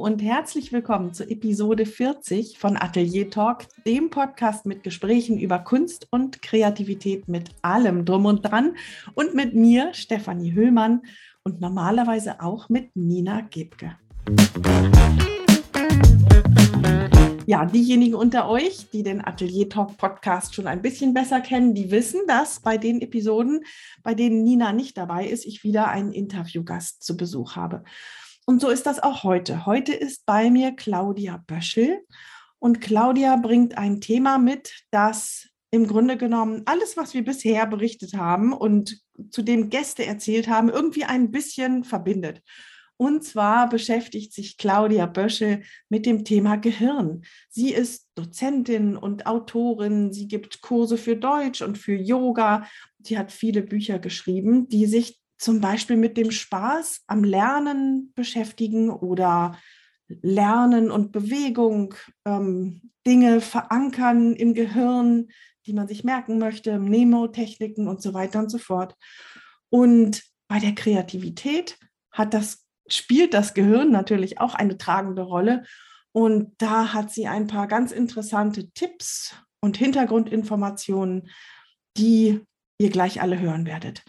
und herzlich willkommen zur Episode 40 von Atelier Talk, dem Podcast mit Gesprächen über Kunst und Kreativität mit allem drum und dran und mit mir, Stefanie Höhlmann und normalerweise auch mit Nina Gebke. Ja, diejenigen unter euch, die den Atelier Talk Podcast schon ein bisschen besser kennen, die wissen, dass bei den Episoden, bei denen Nina nicht dabei ist, ich wieder einen Interviewgast zu Besuch habe. Und so ist das auch heute. Heute ist bei mir Claudia Böschel. Und Claudia bringt ein Thema mit, das im Grunde genommen alles, was wir bisher berichtet haben und zu dem Gäste erzählt haben, irgendwie ein bisschen verbindet. Und zwar beschäftigt sich Claudia Böschel mit dem Thema Gehirn. Sie ist Dozentin und Autorin. Sie gibt Kurse für Deutsch und für Yoga. Sie hat viele Bücher geschrieben, die sich zum Beispiel mit dem Spaß am Lernen beschäftigen oder Lernen und Bewegung, ähm, Dinge verankern im Gehirn, die man sich merken möchte, Mnemotechniken und so weiter und so fort. Und bei der Kreativität hat das, spielt das Gehirn natürlich auch eine tragende Rolle. Und da hat sie ein paar ganz interessante Tipps und Hintergrundinformationen, die ihr gleich alle hören werdet.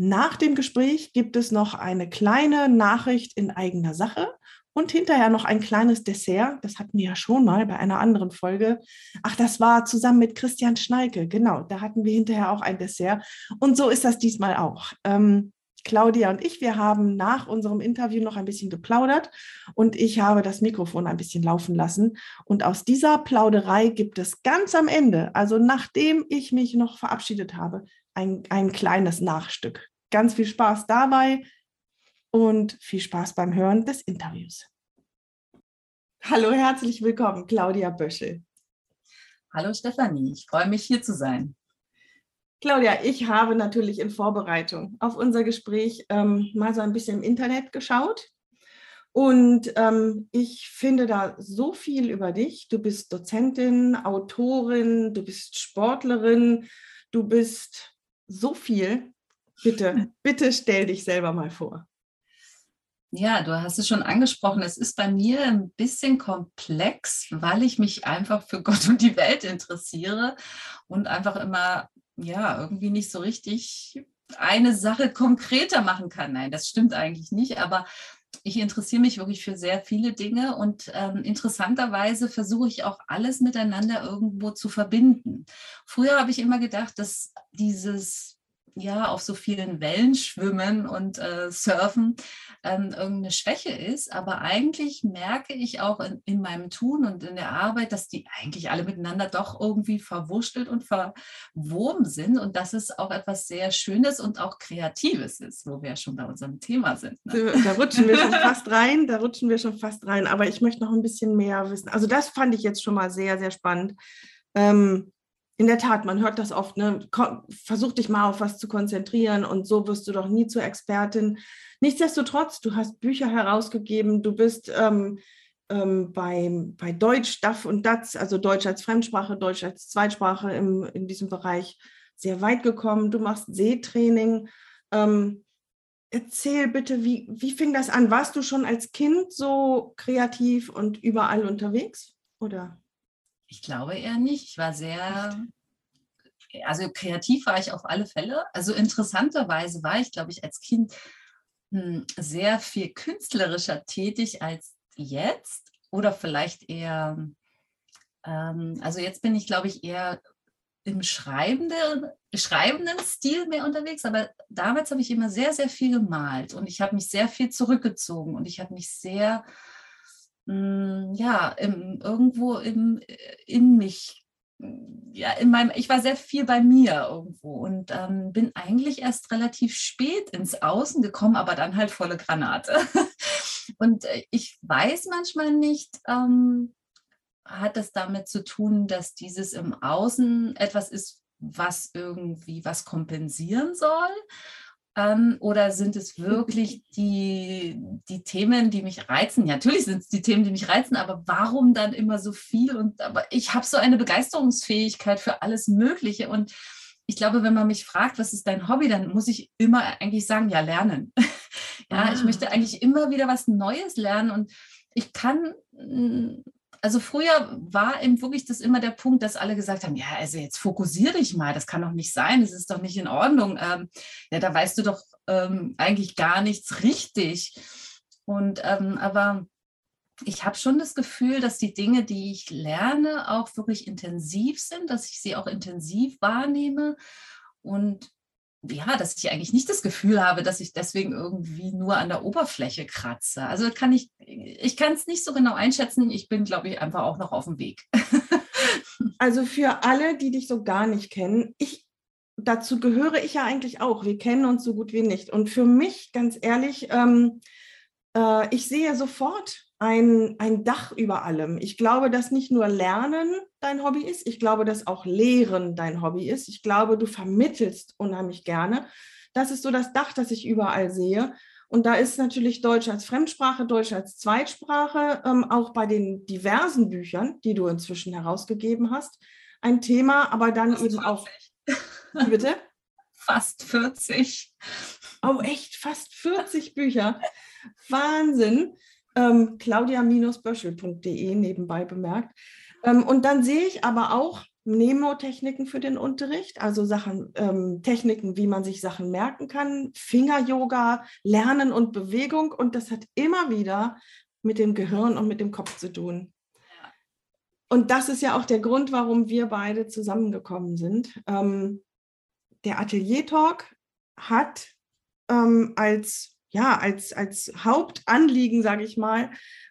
Nach dem Gespräch gibt es noch eine kleine Nachricht in eigener Sache und hinterher noch ein kleines Dessert. Das hatten wir ja schon mal bei einer anderen Folge. Ach, das war zusammen mit Christian Schneike. Genau, da hatten wir hinterher auch ein Dessert. Und so ist das diesmal auch. Ähm, Claudia und ich, wir haben nach unserem Interview noch ein bisschen geplaudert und ich habe das Mikrofon ein bisschen laufen lassen. Und aus dieser Plauderei gibt es ganz am Ende, also nachdem ich mich noch verabschiedet habe, ein, ein kleines Nachstück. Ganz viel Spaß dabei und viel Spaß beim Hören des Interviews. Hallo, herzlich willkommen, Claudia Böschel. Hallo Stefanie, ich freue mich hier zu sein. Claudia, ich habe natürlich in Vorbereitung auf unser Gespräch ähm, mal so ein bisschen im Internet geschaut. Und ähm, ich finde da so viel über dich. Du bist Dozentin, Autorin, du bist Sportlerin, du bist so viel. Bitte, bitte stell dich selber mal vor. Ja, du hast es schon angesprochen. Es ist bei mir ein bisschen komplex, weil ich mich einfach für Gott und die Welt interessiere und einfach immer, ja, irgendwie nicht so richtig eine Sache konkreter machen kann. Nein, das stimmt eigentlich nicht, aber ich interessiere mich wirklich für sehr viele Dinge und ähm, interessanterweise versuche ich auch alles miteinander irgendwo zu verbinden. Früher habe ich immer gedacht, dass dieses ja auf so vielen Wellen schwimmen und äh, surfen ähm, irgendeine Schwäche ist. Aber eigentlich merke ich auch in, in, meinem Tun und in der Arbeit, dass die eigentlich alle miteinander doch irgendwie verwurschtelt und verwoben sind und dass es auch etwas sehr Schönes und auch Kreatives ist, wo wir schon bei unserem Thema sind. Ne? Da rutschen wir schon fast rein, da rutschen wir schon fast rein. Aber ich möchte noch ein bisschen mehr wissen. Also das fand ich jetzt schon mal sehr, sehr spannend. Ähm, in der Tat, man hört das oft, ne? versuch dich mal auf was zu konzentrieren und so wirst du doch nie zur Expertin. Nichtsdestotrotz, du hast Bücher herausgegeben, du bist ähm, ähm, bei, bei Deutsch, DAF und DATS, also Deutsch als Fremdsprache, Deutsch als Zweitsprache im, in diesem Bereich sehr weit gekommen. Du machst Seetraining. Ähm, erzähl bitte, wie, wie fing das an? Warst du schon als Kind so kreativ und überall unterwegs? Oder? Ich glaube eher nicht. Ich war sehr, also kreativ war ich auf alle Fälle. Also interessanterweise war ich, glaube ich, als Kind hm, sehr viel künstlerischer tätig als jetzt oder vielleicht eher, ähm, also jetzt bin ich, glaube ich, eher im schreibenden, schreibenden Stil mehr unterwegs, aber damals habe ich immer sehr, sehr viel gemalt und ich habe mich sehr viel zurückgezogen und ich habe mich sehr hm, ja, im, irgendwo im, äh, in mich, ja, in meinem, ich war sehr viel bei mir irgendwo und ähm, bin eigentlich erst relativ spät ins Außen gekommen, aber dann halt volle Granate. und äh, ich weiß manchmal nicht, ähm, hat das damit zu tun, dass dieses im Außen etwas ist, was irgendwie was kompensieren soll? Ähm, oder sind es wirklich die, die Themen, die mich reizen? Ja, natürlich sind es die Themen, die mich reizen, aber warum dann immer so viel? Und aber ich habe so eine Begeisterungsfähigkeit für alles Mögliche. Und ich glaube, wenn man mich fragt, was ist dein Hobby, dann muss ich immer eigentlich sagen, ja, lernen. ja, ah. ich möchte eigentlich immer wieder was Neues lernen und ich kann, mm, also früher war eben wirklich das immer der Punkt, dass alle gesagt haben, ja, also jetzt fokussiere dich mal, das kann doch nicht sein, das ist doch nicht in Ordnung. Ähm, ja, da weißt du doch ähm, eigentlich gar nichts richtig. Und ähm, aber ich habe schon das Gefühl, dass die Dinge, die ich lerne, auch wirklich intensiv sind, dass ich sie auch intensiv wahrnehme und ja, dass ich eigentlich nicht das Gefühl habe, dass ich deswegen irgendwie nur an der Oberfläche kratze. Also kann ich, ich kann es nicht so genau einschätzen. Ich bin, glaube ich, einfach auch noch auf dem Weg. also für alle, die dich so gar nicht kennen, ich, dazu gehöre ich ja eigentlich auch. Wir kennen uns so gut wie nicht. Und für mich, ganz ehrlich, ähm, äh, ich sehe sofort ein, ein Dach über allem. Ich glaube, dass nicht nur Lernen dein Hobby ist, ich glaube, dass auch Lehren dein Hobby ist. Ich glaube, du vermittelst unheimlich gerne. Das ist so das Dach, das ich überall sehe. Und da ist natürlich Deutsch als Fremdsprache, Deutsch als Zweitsprache, ähm, auch bei den diversen Büchern, die du inzwischen herausgegeben hast, ein Thema, aber dann Fast eben 40. auch. Bitte? Fast 40. Oh, echt? Fast 40 Bücher. Wahnsinn. Ähm, Claudia-böschel.de nebenbei bemerkt. Ähm, und dann sehe ich aber auch Mnemotechniken für den Unterricht, also Sachen, ähm, Techniken, wie man sich Sachen merken kann, Finger-Yoga, Lernen und Bewegung. Und das hat immer wieder mit dem Gehirn und mit dem Kopf zu tun. Und das ist ja auch der Grund, warum wir beide zusammengekommen sind. Ähm, der Atelier Talk hat ähm, als ja, als, als Hauptanliegen, sage ich mal,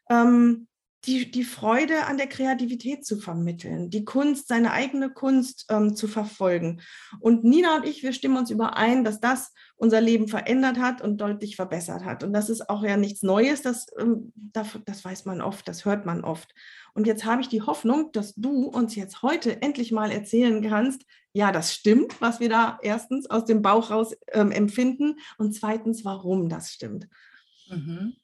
ähm, die, die Freude an der Kreativität zu vermitteln, die Kunst, seine eigene Kunst ähm, zu verfolgen. Und Nina und ich, wir stimmen uns überein, dass das unser Leben verändert hat und deutlich verbessert hat. Und das ist auch ja nichts Neues, das, ähm, das, das weiß man oft, das hört man oft. Und jetzt habe ich die Hoffnung, dass du uns jetzt heute endlich mal erzählen kannst, ja, das stimmt, was wir da erstens aus dem Bauch raus ähm, empfinden und zweitens, warum das stimmt. Mhm.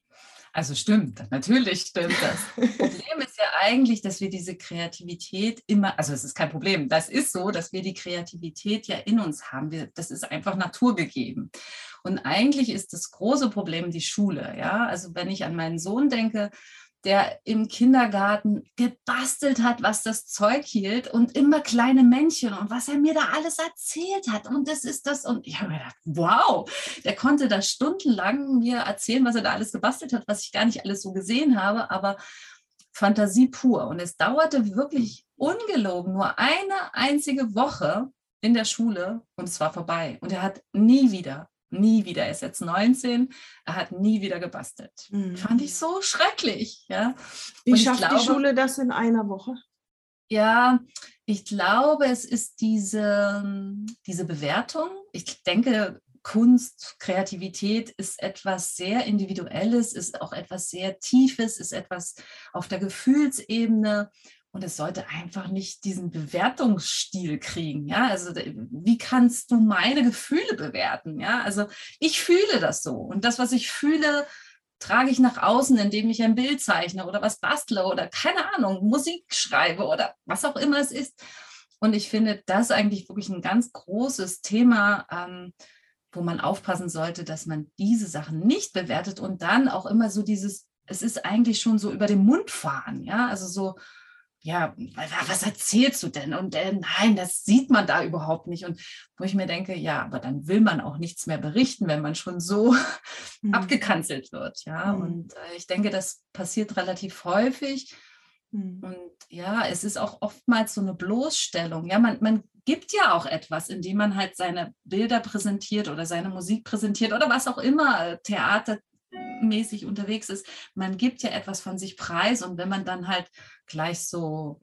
Also stimmt, natürlich stimmt das. Problem ist ja eigentlich, dass wir diese Kreativität immer, also es ist kein Problem, das ist so, dass wir die Kreativität ja in uns haben. Wir, das ist einfach naturgegeben. Und eigentlich ist das große Problem die Schule. Ja, also wenn ich an meinen Sohn denke, der im Kindergarten gebastelt hat, was das Zeug hielt und immer kleine Männchen und was er mir da alles erzählt hat. Und das ist das. Und ich habe mir gedacht, wow, der konnte da stundenlang mir erzählen, was er da alles gebastelt hat, was ich gar nicht alles so gesehen habe, aber Fantasie pur. Und es dauerte wirklich ungelogen nur eine einzige Woche in der Schule und es war vorbei. Und er hat nie wieder nie wieder. Er ist jetzt 19, er hat nie wieder gebastelt. Mhm. Fand ich so schrecklich. Ja. Wie schafft glaube, die Schule das in einer Woche? Ja, ich glaube, es ist diese, diese Bewertung. Ich denke, Kunst, Kreativität ist etwas sehr Individuelles, ist auch etwas sehr Tiefes, ist etwas auf der Gefühlsebene. Und es sollte einfach nicht diesen Bewertungsstil kriegen. Ja, also wie kannst du meine Gefühle bewerten? Ja, also ich fühle das so. Und das, was ich fühle, trage ich nach außen, indem ich ein Bild zeichne oder was bastle oder keine Ahnung, Musik schreibe oder was auch immer es ist. Und ich finde das eigentlich wirklich ein ganz großes Thema, ähm, wo man aufpassen sollte, dass man diese Sachen nicht bewertet und dann auch immer so dieses, es ist eigentlich schon so über den Mund fahren, ja, also so, ja, was erzählst du denn? Und äh, nein, das sieht man da überhaupt nicht. Und wo ich mir denke, ja, aber dann will man auch nichts mehr berichten, wenn man schon so mhm. abgekanzelt wird. Ja, mhm. und äh, ich denke, das passiert relativ häufig. Mhm. Und ja, es ist auch oftmals so eine Bloßstellung. Ja, man, man gibt ja auch etwas, indem man halt seine Bilder präsentiert oder seine Musik präsentiert oder was auch immer, Theater, mäßig unterwegs ist, man gibt ja etwas von sich preis und wenn man dann halt gleich so,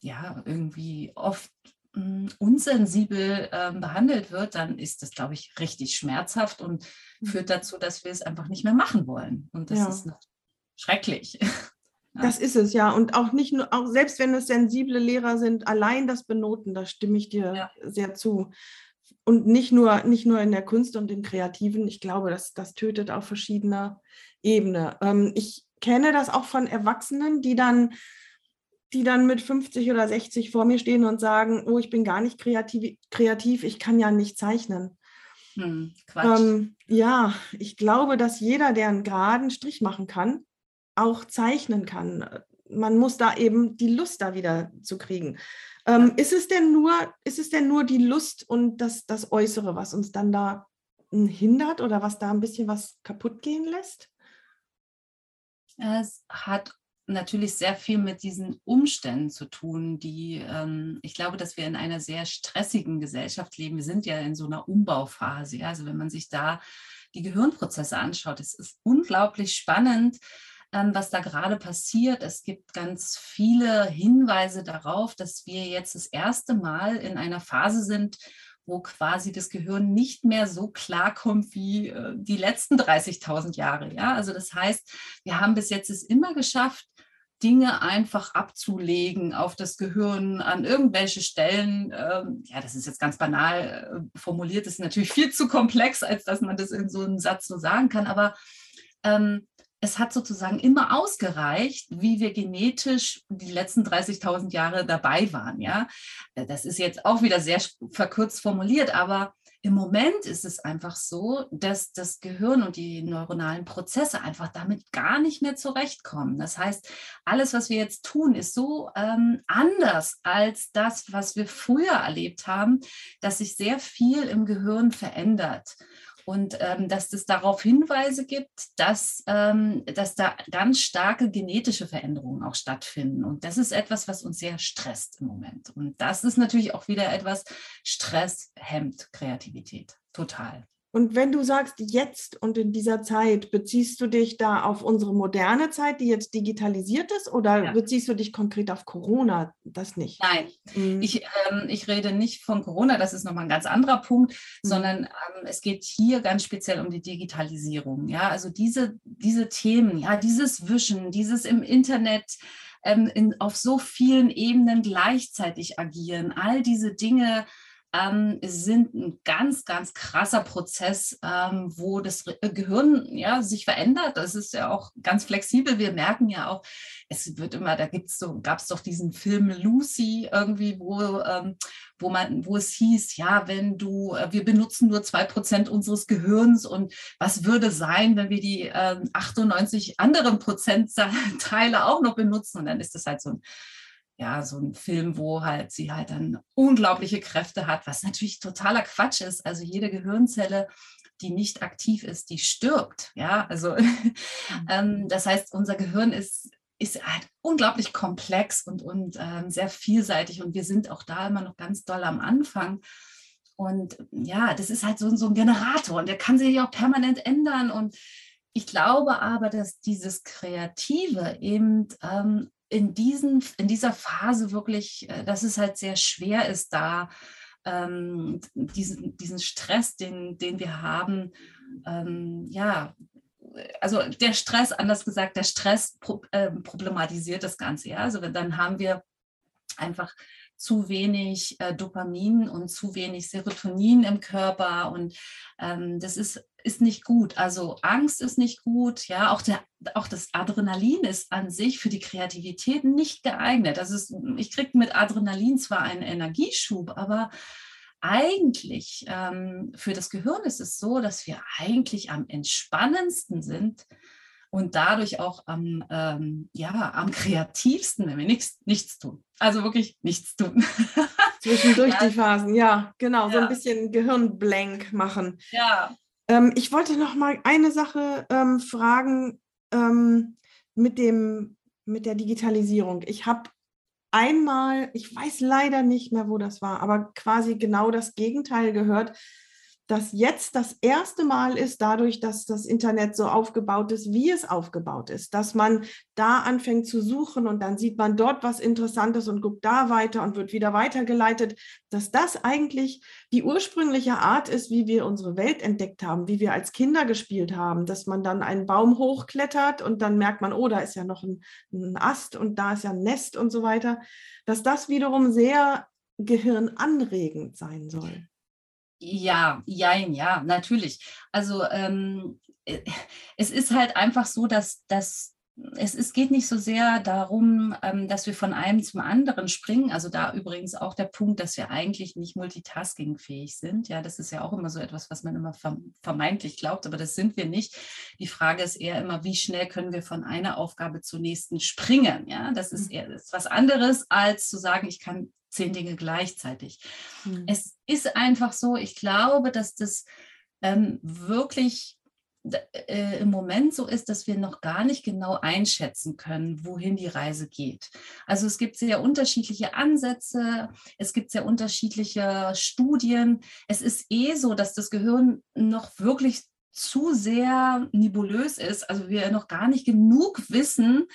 ja, irgendwie oft mh, hm, unsensibel äh, behandelt wird, dann ist das, glaube ich, richtig schmerzhaft und mhm. führt dazu, dass wir es einfach nicht mehr machen wollen. Und das ja. ist schrecklich. Das ist es ja. Und auch nicht nur, auch selbst wenn es sensible Lehrer sind, allein das Benoten, da stimme ich dir ja. sehr zu und nicht nur, nicht nur in der Kunst und im Kreativen. Ich glaube, das, das tötet auf verschiedener Ebene. Ähm, ich kenne das auch von Erwachsenen, die dann, die dann mit 50 oder 60 vor mir stehen und sagen, oh, ich bin gar nicht kreativ, kreativ ich kann ja nicht zeichnen. Hm, ähm, ja, ich glaube, dass jeder, der einen geraden Strich machen kann, auch zeichnen kann. Man muss da eben die Lust da wieder zu kriegen. Ähm, ist es denn nur, ist es denn nur die Lust und das, das Äußere, was uns dann da hm, hindert oder was da ein bisschen was kaputt gehen lässt? Es hat natürlich sehr viel mit diesen Umständen zu tun, die ähm, ich glaube, dass wir in einer sehr stressigen Gesellschaft leben. Wir sind ja in so einer Umbauphase. Ja? Also wenn man sich da die Gehirnprozesse anschaut, es ist unglaublich spannend, was da gerade passiert. Es gibt ganz viele Hinweise darauf, dass wir jetzt das erste Mal in einer Phase sind, wo quasi das Gehirn nicht mehr so klarkommt wie äh, die letzten 30.000 Jahre. Ja, also das heißt, wir haben bis jetzt es immer geschafft, Dinge einfach abzulegen auf das Gehirn an irgendwelche Stellen. Ähm, ja, das ist jetzt ganz banal äh, formuliert, das ist natürlich viel zu komplex, als dass man das in so einem Satz so sagen kann. Aber ähm, es hat sozusagen immer ausgereicht, wie wir genetisch die letzten 30.000 Jahre dabei waren. Ja, äh, das ist jetzt auch wieder sehr verkürzt formuliert, aber im Moment ist es einfach so, dass das Gehirn und die neuronalen Prozesse einfach damit gar nicht mehr zurechtkommen. Das heißt, alles, was wir jetzt tun, ist so ähm, anders als das, was wir früher erlebt haben, dass sich sehr viel im Gehirn verändert und ähm, dass es darauf Hinweise gibt, dass, ähm, dass da ganz starke genetische Veränderungen auch stattfinden. Und das ist etwas, was uns sehr stresst im Moment. Und das ist natürlich auch wieder etwas, Stress hemmt Kreativität total. Und wenn du sagst jetzt und in dieser Zeit, beziehst du dich da auf unsere moderne Zeit, die jetzt digitalisiert ist, oder ja. beziehst du dich konkret auf Corona? Das nicht. Nein, mhm. ich, ähm, ich rede nicht von Corona, das ist nochmal ein ganz anderer Punkt, mhm. sondern ähm, es geht hier ganz speziell um die Digitalisierung. Ja, also diese, diese Themen, ja, dieses Wischen, dieses im Internet ähm, in, auf so vielen Ebenen gleichzeitig agieren, all diese Dinge ähm, sind ein ganz, ganz krasser Prozess, ähm, wo das äh, Gehirn ja, sich verändert. Das ist ja auch ganz flexibel. Wir merken ja auch, es wird immer, da gibt's so, gab es doch diesen Film Lucy irgendwie, wo, ähm, wo man, wo es hieß, ja, wenn du, äh, wir benutzen nur zwei Prozent unseres Gehirns und was würde sein, wenn wir die äh, 98 anderen Prozentteile auch noch benutzen? Und dann ist das halt so ein ja, so ein Film, wo halt sie halt dann unglaubliche Kräfte hat, was natürlich totaler Quatsch ist. Also jede Gehirnzelle, die nicht aktiv ist, die stirbt. Ja, also mhm. ähm, das heißt, unser Gehirn ist, ist halt unglaublich komplex und, und ähm, sehr vielseitig und wir sind auch da immer noch ganz doll am Anfang. Und ja, das ist halt so, so ein Generator und der kann sich auch permanent ändern. Und ich glaube aber, dass dieses Kreative eben ähm, in, diesen, in dieser Phase wirklich, äh, dass es halt sehr schwer ist, da ähm, diesen, diesen Stress, den, den wir haben, ähm, ja, also der Stress, anders gesagt, der Stress pro, äh, problematisiert das Ganze. Ja? Also dann haben wir einfach zu wenig äh, Dopamin und zu wenig Serotonin im Körper und ähm, das ist, ist nicht gut. Also Angst ist nicht gut, ja, auch, der, auch das Adrenalin ist an sich für die Kreativität nicht geeignet. Das ist, ich kriege mit Adrenalin zwar einen Energieschub, aber eigentlich ähm, für das Gehirn ist es so, dass wir eigentlich am entspannendsten sind, und dadurch auch am, ähm, ja, am kreativsten, wenn wir nichts, nichts tun. Also wirklich nichts tun. Zwischendurch ja. die Phasen, ja, genau, ja. so ein bisschen Gehirnblank machen. Ja. Ähm, ich wollte noch mal eine Sache ähm, fragen ähm, mit, dem, mit der Digitalisierung. Ich habe einmal, ich weiß leider nicht mehr, wo das war, aber quasi genau das Gegenteil gehört dass jetzt das erste Mal ist, dadurch, dass das Internet so aufgebaut ist, wie es aufgebaut ist, dass man da anfängt zu suchen und dann sieht man dort was Interessantes und guckt da weiter und wird wieder weitergeleitet, dass das eigentlich die ursprüngliche Art ist, wie wir unsere Welt entdeckt haben, wie wir als Kinder gespielt haben, dass man dann einen Baum hochklettert und dann merkt man, oh, da ist ja noch ein, ein Ast und da ist ja ein Nest und so weiter, dass das wiederum sehr gehirnanregend sein soll. Ja, jein, ja, natürlich. Also ähm, äh, es ist halt einfach so, dass, dass es, es geht nicht so sehr darum, ähm, dass wir von einem zum anderen springen. Also da übrigens auch der Punkt, dass wir eigentlich nicht multitaskingfähig sind. Ja, das ist ja auch immer so etwas, was man immer vermeintlich glaubt, aber das sind wir nicht. Die Frage ist eher immer, wie schnell können wir von einer Aufgabe zur nächsten springen? Ja, das ist mhm. eher das ist was anderes, als zu sagen, ich kann zehn Dinge gleichzeitig. Mhm. Es ist einfach so, ich glaube, dass das ähm, wirklich äh, im Moment so ist, dass wir noch gar nicht genau einschätzen können, wohin die Reise geht. Also es gibt sehr unterschiedliche Ansätze, es gibt sehr unterschiedliche Studien. Es ist eh so, dass das Gehirn noch wirklich zu sehr nebulös ist, also wir noch gar nicht genug wissen.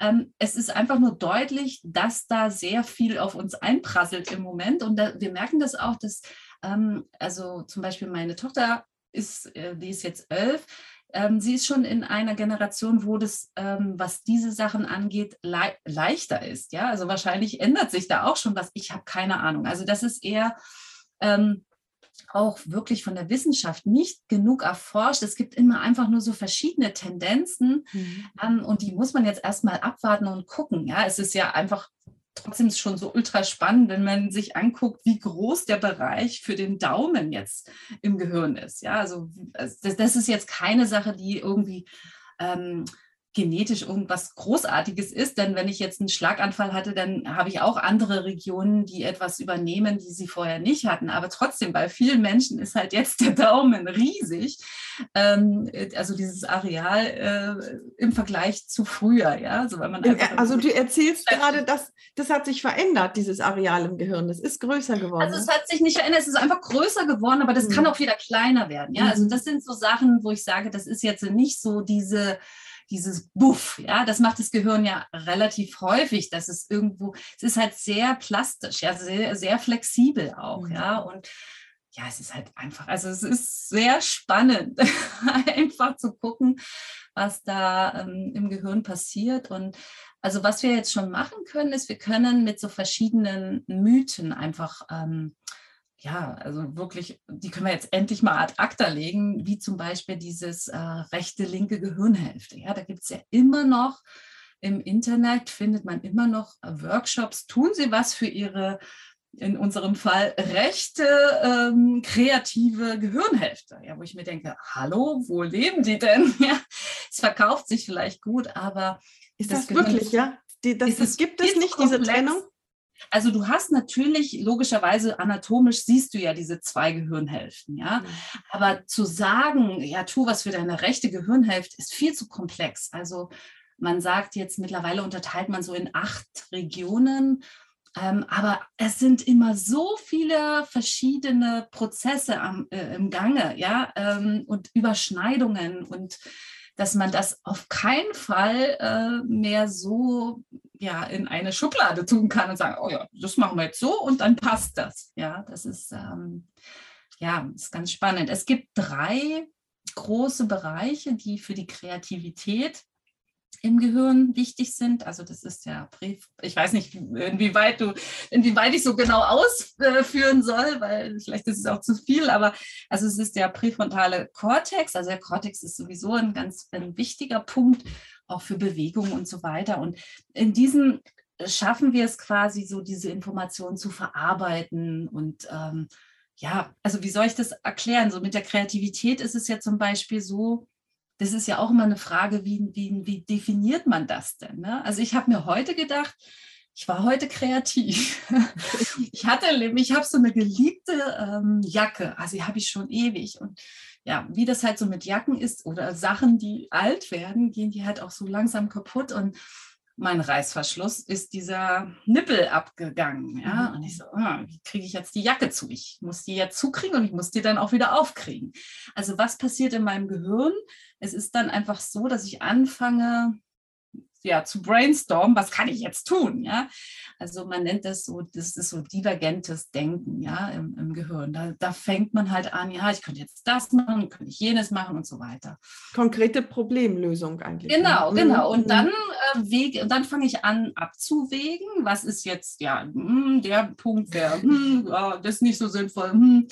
Ähm, es ist einfach nur deutlich, dass da sehr viel auf uns einprasselt im Moment. Und da, wir merken das auch, dass ähm, also zum Beispiel meine Tochter ist, äh, die ist jetzt elf. Ähm, sie ist schon in einer Generation, wo das, ähm, was diese Sachen angeht, le leichter ist. Ja, also wahrscheinlich ändert sich da auch schon was. Ich habe keine Ahnung. Also das ist eher ähm, auch wirklich von der Wissenschaft nicht genug erforscht. Es gibt immer einfach nur so verschiedene Tendenzen mhm. ähm, und die muss man jetzt erstmal abwarten und gucken. Ja, es ist ja einfach trotzdem schon so ultra spannend, wenn man sich anguckt, wie groß der Bereich für den Daumen jetzt im Gehirn ist. Ja, also das, das ist jetzt keine Sache, die irgendwie ähm, genetisch irgendwas Großartiges ist. Denn wenn ich jetzt einen Schlaganfall hatte, dann habe ich auch andere Regionen, die etwas übernehmen, die sie vorher nicht hatten. Aber trotzdem, bei vielen Menschen ist halt jetzt der Daumen riesig. Ähm, also dieses Areal äh, im Vergleich zu früher. Ja? Also, weil man also du erzählst gerade, dass das hat sich verändert, dieses Areal im Gehirn. Das ist größer geworden. Also es hat sich nicht verändert, es ist einfach größer geworden, aber das mhm. kann auch wieder kleiner werden. Ja? Also mhm. das sind so Sachen, wo ich sage, das ist jetzt nicht so diese dieses Buff, ja, das macht das Gehirn ja relativ häufig, dass es irgendwo, es ist halt sehr plastisch, ja, sehr, sehr flexibel auch, mhm. ja, und ja, es ist halt einfach, also es ist sehr spannend, einfach zu gucken, was da ähm, im Gehirn passiert. Und also was wir jetzt schon machen können, ist, wir können mit so verschiedenen Mythen einfach ähm, ja, also wirklich, die können wir jetzt endlich mal ad acta legen, wie zum Beispiel dieses äh, rechte, linke Gehirnhälfte. Ja, da gibt es ja immer noch im Internet, findet man immer noch Workshops. Tun Sie was für Ihre, in unserem Fall, rechte, ähm, kreative Gehirnhälfte. Ja, wo ich mir denke, hallo, wo leben die denn? Ja, es verkauft sich vielleicht gut, aber. Ist das, das wirklich, ja? Die, das, das gibt es nicht, diese Trennung? Also du hast natürlich logischerweise anatomisch siehst du ja diese zwei Gehirnhälften, ja. Mhm. Aber zu sagen, ja, tu was für deine rechte Gehirnhälfte ist viel zu komplex. Also man sagt jetzt mittlerweile unterteilt man so in acht Regionen. Ähm, aber es sind immer so viele verschiedene Prozesse am, äh, im Gange, ja, ähm, und Überschneidungen und dass man das auf keinen Fall äh, mehr so ja, in eine Schublade tun kann und sagen, oh ja, das machen wir jetzt so und dann passt das. Ja, das ist, ähm, ja, ist ganz spannend. Es gibt drei große Bereiche, die für die Kreativität im Gehirn wichtig sind. Also das ist ja, ich weiß nicht, inwieweit du, inwieweit ich so genau ausführen soll, weil vielleicht ist es auch zu viel, aber also es ist der präfrontale Kortex. Also der Kortex ist sowieso ein ganz ein wichtiger Punkt, auch für Bewegung und so weiter. Und in diesem schaffen wir es quasi so, diese Informationen zu verarbeiten und ähm, ja, also wie soll ich das erklären? So mit der Kreativität ist es ja zum Beispiel so, das ist ja auch immer eine Frage, wie, wie, wie definiert man das denn? Ne? Also ich habe mir heute gedacht, ich war heute kreativ. ich hatte, ich habe so eine geliebte ähm, Jacke, also die habe ich schon ewig. Und ja, wie das halt so mit Jacken ist oder Sachen, die alt werden, gehen die halt auch so langsam kaputt. Und mein Reißverschluss ist dieser Nippel abgegangen. Ja? Mhm. Und ich so, ah, wie kriege ich jetzt die Jacke zu? Ich muss die jetzt zukriegen und ich muss die dann auch wieder aufkriegen. Also was passiert in meinem Gehirn? Es ist dann einfach so, dass ich anfange, ja, zu brainstormen, was kann ich jetzt tun, ja. Also man nennt das so, das ist so divergentes Denken, ja, im, im Gehirn. Da, da, fängt man halt an, ja, ich könnte jetzt das machen, könnte ich jenes machen und so weiter. Konkrete Problemlösung eigentlich. Ne? Genau, ne? genau. Und mhm. dann, äh, wege, dann fange ich an abzuwägen, was ist jetzt, ja, hm, der Punkt, der, hm, ja, das ist nicht so sinnvoll, hm.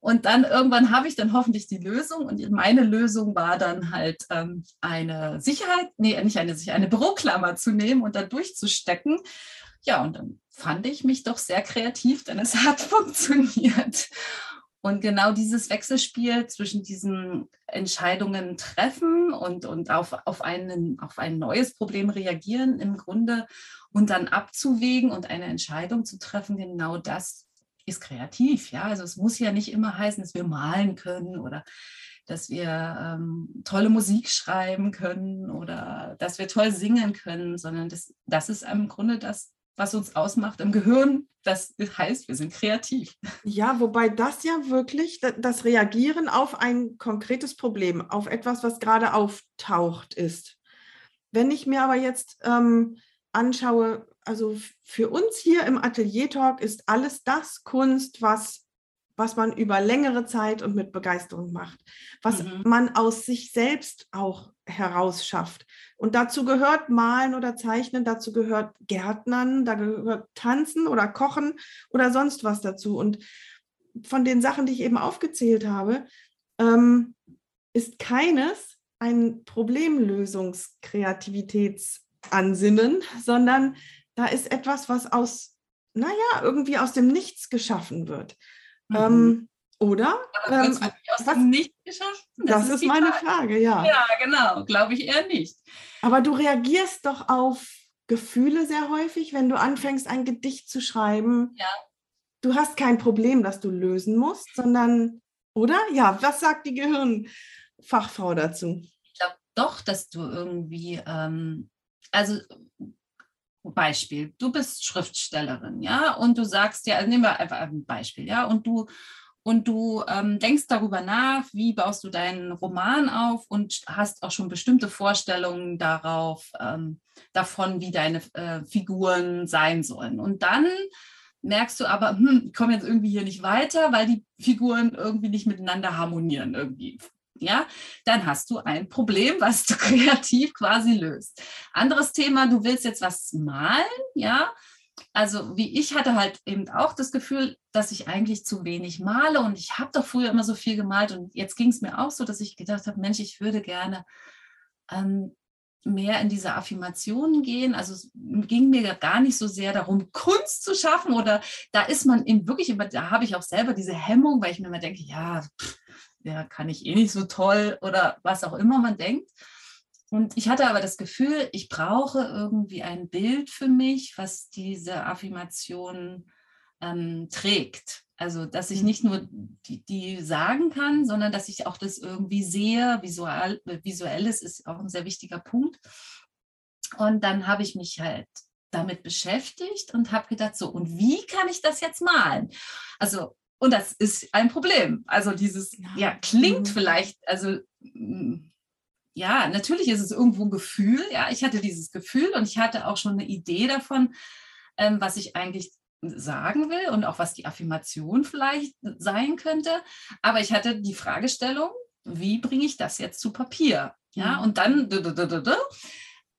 Und dann irgendwann habe ich dann hoffentlich die Lösung. Und meine Lösung war dann halt ähm, eine Sicherheit, nee, nicht eine Sicherheit, eine Büroklammer zu nehmen und da durchzustecken. Ja, und dann fand ich mich doch sehr kreativ, denn es hat funktioniert. Und genau dieses Wechselspiel zwischen diesen Entscheidungen treffen und, und auf, auf, einen, auf ein neues Problem reagieren im Grunde und dann abzuwägen und eine Entscheidung zu treffen, genau das ist kreativ. Ja, also es muss ja nicht immer heißen, dass wir malen können oder dass wir ähm, tolle Musik schreiben können oder dass wir toll singen können, sondern das, das ist im Grunde das, was uns ausmacht im Gehirn. Das heißt, wir sind kreativ. Ja, wobei das ja wirklich das Reagieren auf ein konkretes Problem, auf etwas, was gerade auftaucht, ist. Wenn ich mir aber jetzt ähm, anschaue, also für uns hier im Atelier Talk ist alles das Kunst, was was man über längere Zeit und mit Begeisterung macht, was mhm. man aus sich selbst auch herausschafft. Und dazu gehört Malen oder Zeichnen, dazu gehört Gärtnern, da gehört Tanzen oder Kochen oder sonst was dazu. Und von den Sachen, die ich eben aufgezählt habe, ähm, ist keines ein Problemlösungskreativitätsansinnen, sondern da ist etwas, was aus, naja, irgendwie aus dem Nichts geschaffen wird. Mhm. Ähm, oder? Aber ähm, aus was, dem Nichts geschaffen? Das, das ist, ist meine Frage. Frage, ja. Ja, genau, glaube ich eher nicht. Aber du reagierst doch auf Gefühle sehr häufig, wenn du anfängst, ein Gedicht zu schreiben. Ja. Du hast kein Problem, das du lösen musst, sondern, oder? Ja, was sagt die Gehirnfachfrau dazu? Ich glaube doch, dass du irgendwie, ähm, also Beispiel, du bist Schriftstellerin, ja, und du sagst ja, also nehmen wir einfach ein Beispiel, ja, und du und du ähm, denkst darüber nach, wie baust du deinen Roman auf und hast auch schon bestimmte Vorstellungen darauf, ähm, davon, wie deine äh, Figuren sein sollen. Und dann merkst du aber, hm, ich komme jetzt irgendwie hier nicht weiter, weil die Figuren irgendwie nicht miteinander harmonieren irgendwie ja, dann hast du ein Problem, was du kreativ quasi löst. Anderes Thema, du willst jetzt was malen, ja. Also wie ich hatte halt eben auch das Gefühl, dass ich eigentlich zu wenig male und ich habe doch früher immer so viel gemalt und jetzt ging es mir auch so, dass ich gedacht habe, Mensch, ich würde gerne ähm, mehr in diese Affirmationen gehen. Also es ging mir gar nicht so sehr darum, Kunst zu schaffen oder da ist man eben wirklich immer, da habe ich auch selber diese Hemmung, weil ich mir immer denke, ja, pff, ja, kann ich eh nicht so toll oder was auch immer man denkt. Und ich hatte aber das Gefühl, ich brauche irgendwie ein Bild für mich, was diese Affirmation ähm, trägt. Also, dass ich nicht nur die, die, sagen kann, sondern dass ich auch das irgendwie sehe. Visual, visuelles ist auch ein sehr wichtiger Punkt. Und dann habe ich mich halt damit beschäftigt und habe gedacht, so, und wie kann ich das jetzt malen? Also, und das ist ein Problem. Also dieses, ja, ja klingt mhm. vielleicht, also mm, ja, natürlich ist es irgendwo ein Gefühl. Ja, ich hatte dieses Gefühl und ich hatte auch schon eine Idee davon, ähm, was ich eigentlich sagen will und auch was die Affirmation vielleicht sein könnte. Aber ich hatte die Fragestellung, wie bringe ich das jetzt zu Papier? Ja, mhm. und dann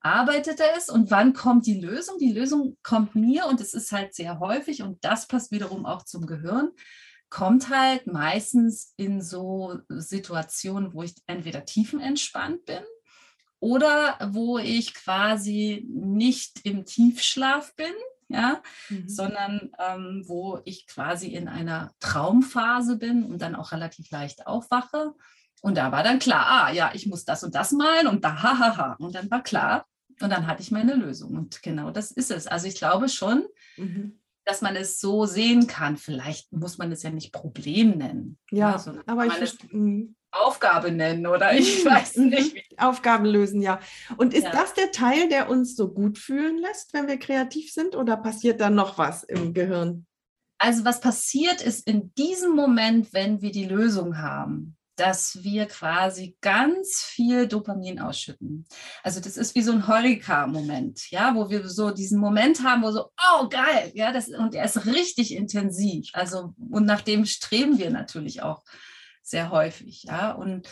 arbeitete es und wann kommt die Lösung? Die Lösung kommt mir und es ist halt sehr häufig und das passt wiederum auch zum Gehirn kommt halt meistens in so Situationen, wo ich entweder tiefenentspannt bin oder wo ich quasi nicht im Tiefschlaf bin, ja, mhm. sondern ähm, wo ich quasi in einer Traumphase bin und dann auch relativ leicht aufwache. Und da war dann klar, ah ja, ich muss das und das malen und da, hahaha. Ha, ha. Und dann war klar, und dann hatte ich meine Lösung. Und genau das ist es. Also ich glaube schon, mhm dass man es so sehen kann. Vielleicht muss man es ja nicht Problem nennen. Ja, ja aber ich es mhm. Aufgabe nennen oder ich mhm. weiß nicht. Wie. Aufgaben lösen, ja. Und ist ja. das der Teil, der uns so gut fühlen lässt, wenn wir kreativ sind oder passiert da noch was im Gehirn? Also was passiert ist in diesem Moment, wenn wir die Lösung haben, dass wir quasi ganz viel Dopamin ausschütten. Also das ist wie so ein Heureka-Moment, ja, wo wir so diesen Moment haben, wo so, oh geil, ja, das, und er ist richtig intensiv. Also, und nach dem streben wir natürlich auch sehr häufig, ja. Und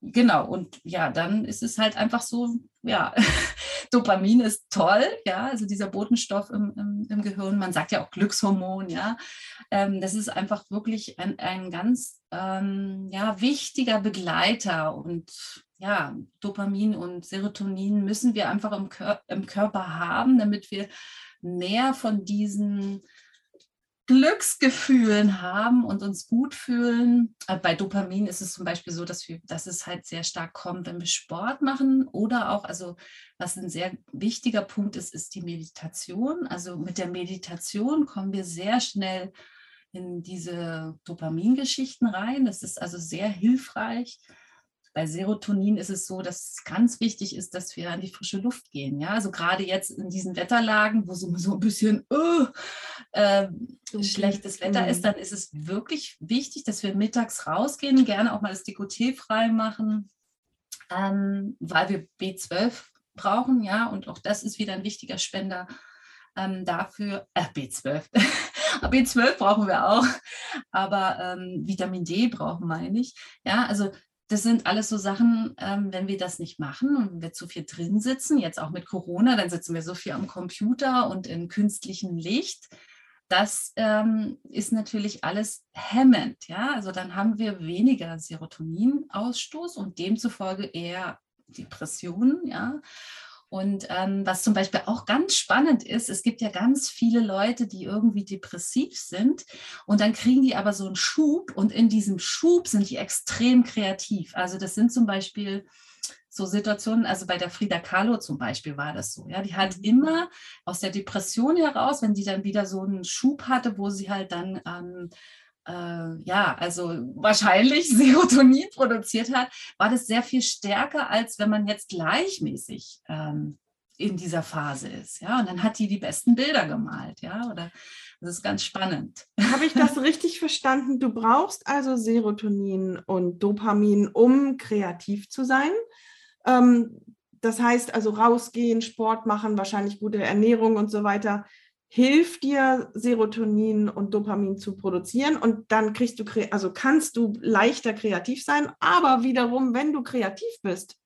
genau, und ja, dann ist es halt einfach so, ja, Dopamin ist toll, ja, also dieser Botenstoff im, im, im Gehirn, man sagt ja auch Glückshormon, ja. Ähm, das ist einfach wirklich ein, ein ganz ähm, ja, wichtiger Begleiter und ja, Dopamin und Serotonin müssen wir einfach im, Kör im Körper haben, damit wir mehr von diesen Glücksgefühlen haben und uns gut fühlen. Äh, bei Dopamin ist es zum Beispiel so, dass, wir, dass es halt sehr stark kommt, wenn wir Sport machen oder auch, also was ein sehr wichtiger Punkt ist, ist die Meditation. Also mit der Meditation kommen wir sehr schnell in diese Dopamingeschichten rein. Das ist also sehr hilfreich. Bei Serotonin ist es so, dass es ganz wichtig ist, dass wir an die frische Luft gehen. Ja, also gerade jetzt in diesen Wetterlagen, wo so, so ein bisschen uh, äh, schlechtes Wetter ist, mhm. dann ist es wirklich wichtig, dass wir mittags rausgehen, gerne auch mal das Dekolleté frei machen, ähm, weil wir B12 brauchen. Ja, und auch das ist wieder ein wichtiger Spender ähm, dafür. Äh, B12. B12 brauchen wir auch, aber ähm, Vitamin D brauchen meine ich. Ja, also das sind alles so Sachen, ähm, wenn wir das nicht machen und wenn wir zu viel drin sitzen, jetzt auch mit Corona, dann sitzen wir so viel am Computer und in künstlichem Licht. Das ähm, ist natürlich alles hemmend, ja. Also dann haben wir weniger Serotoninausstoß und demzufolge eher Depressionen, ja. Und ähm, was zum Beispiel auch ganz spannend ist, es gibt ja ganz viele Leute, die irgendwie depressiv sind und dann kriegen die aber so einen Schub und in diesem Schub sind die extrem kreativ. Also das sind zum Beispiel so Situationen, also bei der Frida Kahlo zum Beispiel war das so. Ja, die hat mhm. immer aus der Depression heraus, wenn die dann wieder so einen Schub hatte, wo sie halt dann ähm, äh, ja, also wahrscheinlich Serotonin produziert hat, war das sehr viel stärker, als wenn man jetzt gleichmäßig ähm, in dieser Phase ist. Ja, und dann hat die die besten Bilder gemalt. Ja, oder das ist ganz spannend. Habe ich das richtig verstanden? Du brauchst also Serotonin und Dopamin, um kreativ zu sein. Ähm, das heißt also rausgehen, Sport machen, wahrscheinlich gute Ernährung und so weiter hilft dir, Serotonin und Dopamin zu produzieren und dann kriegst du, also kannst du leichter kreativ sein, aber wiederum, wenn du kreativ bist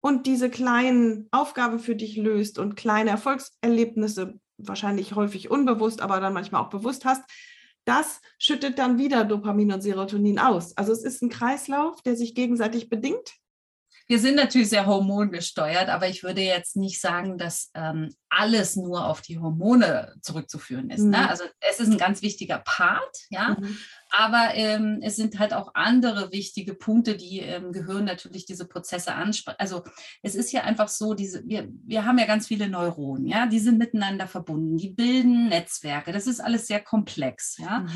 und diese kleinen Aufgaben für dich löst und kleine Erfolgserlebnisse, wahrscheinlich häufig unbewusst, aber dann manchmal auch bewusst hast, das schüttet dann wieder Dopamin und Serotonin aus. Also es ist ein Kreislauf, der sich gegenseitig bedingt wir sind natürlich sehr hormongesteuert, aber ich würde jetzt nicht sagen, dass ähm, alles nur auf die Hormone zurückzuführen ist. Ne? Mhm. Ne? Also es ist ein ganz wichtiger Part, ja. Mhm. Aber ähm, es sind halt auch andere wichtige Punkte, die im Gehirn natürlich diese Prozesse ansprechen. Also es ist ja einfach so, diese, wir, wir haben ja ganz viele Neuronen, ja, die sind miteinander verbunden, die bilden Netzwerke. Das ist alles sehr komplex, ja. Mhm.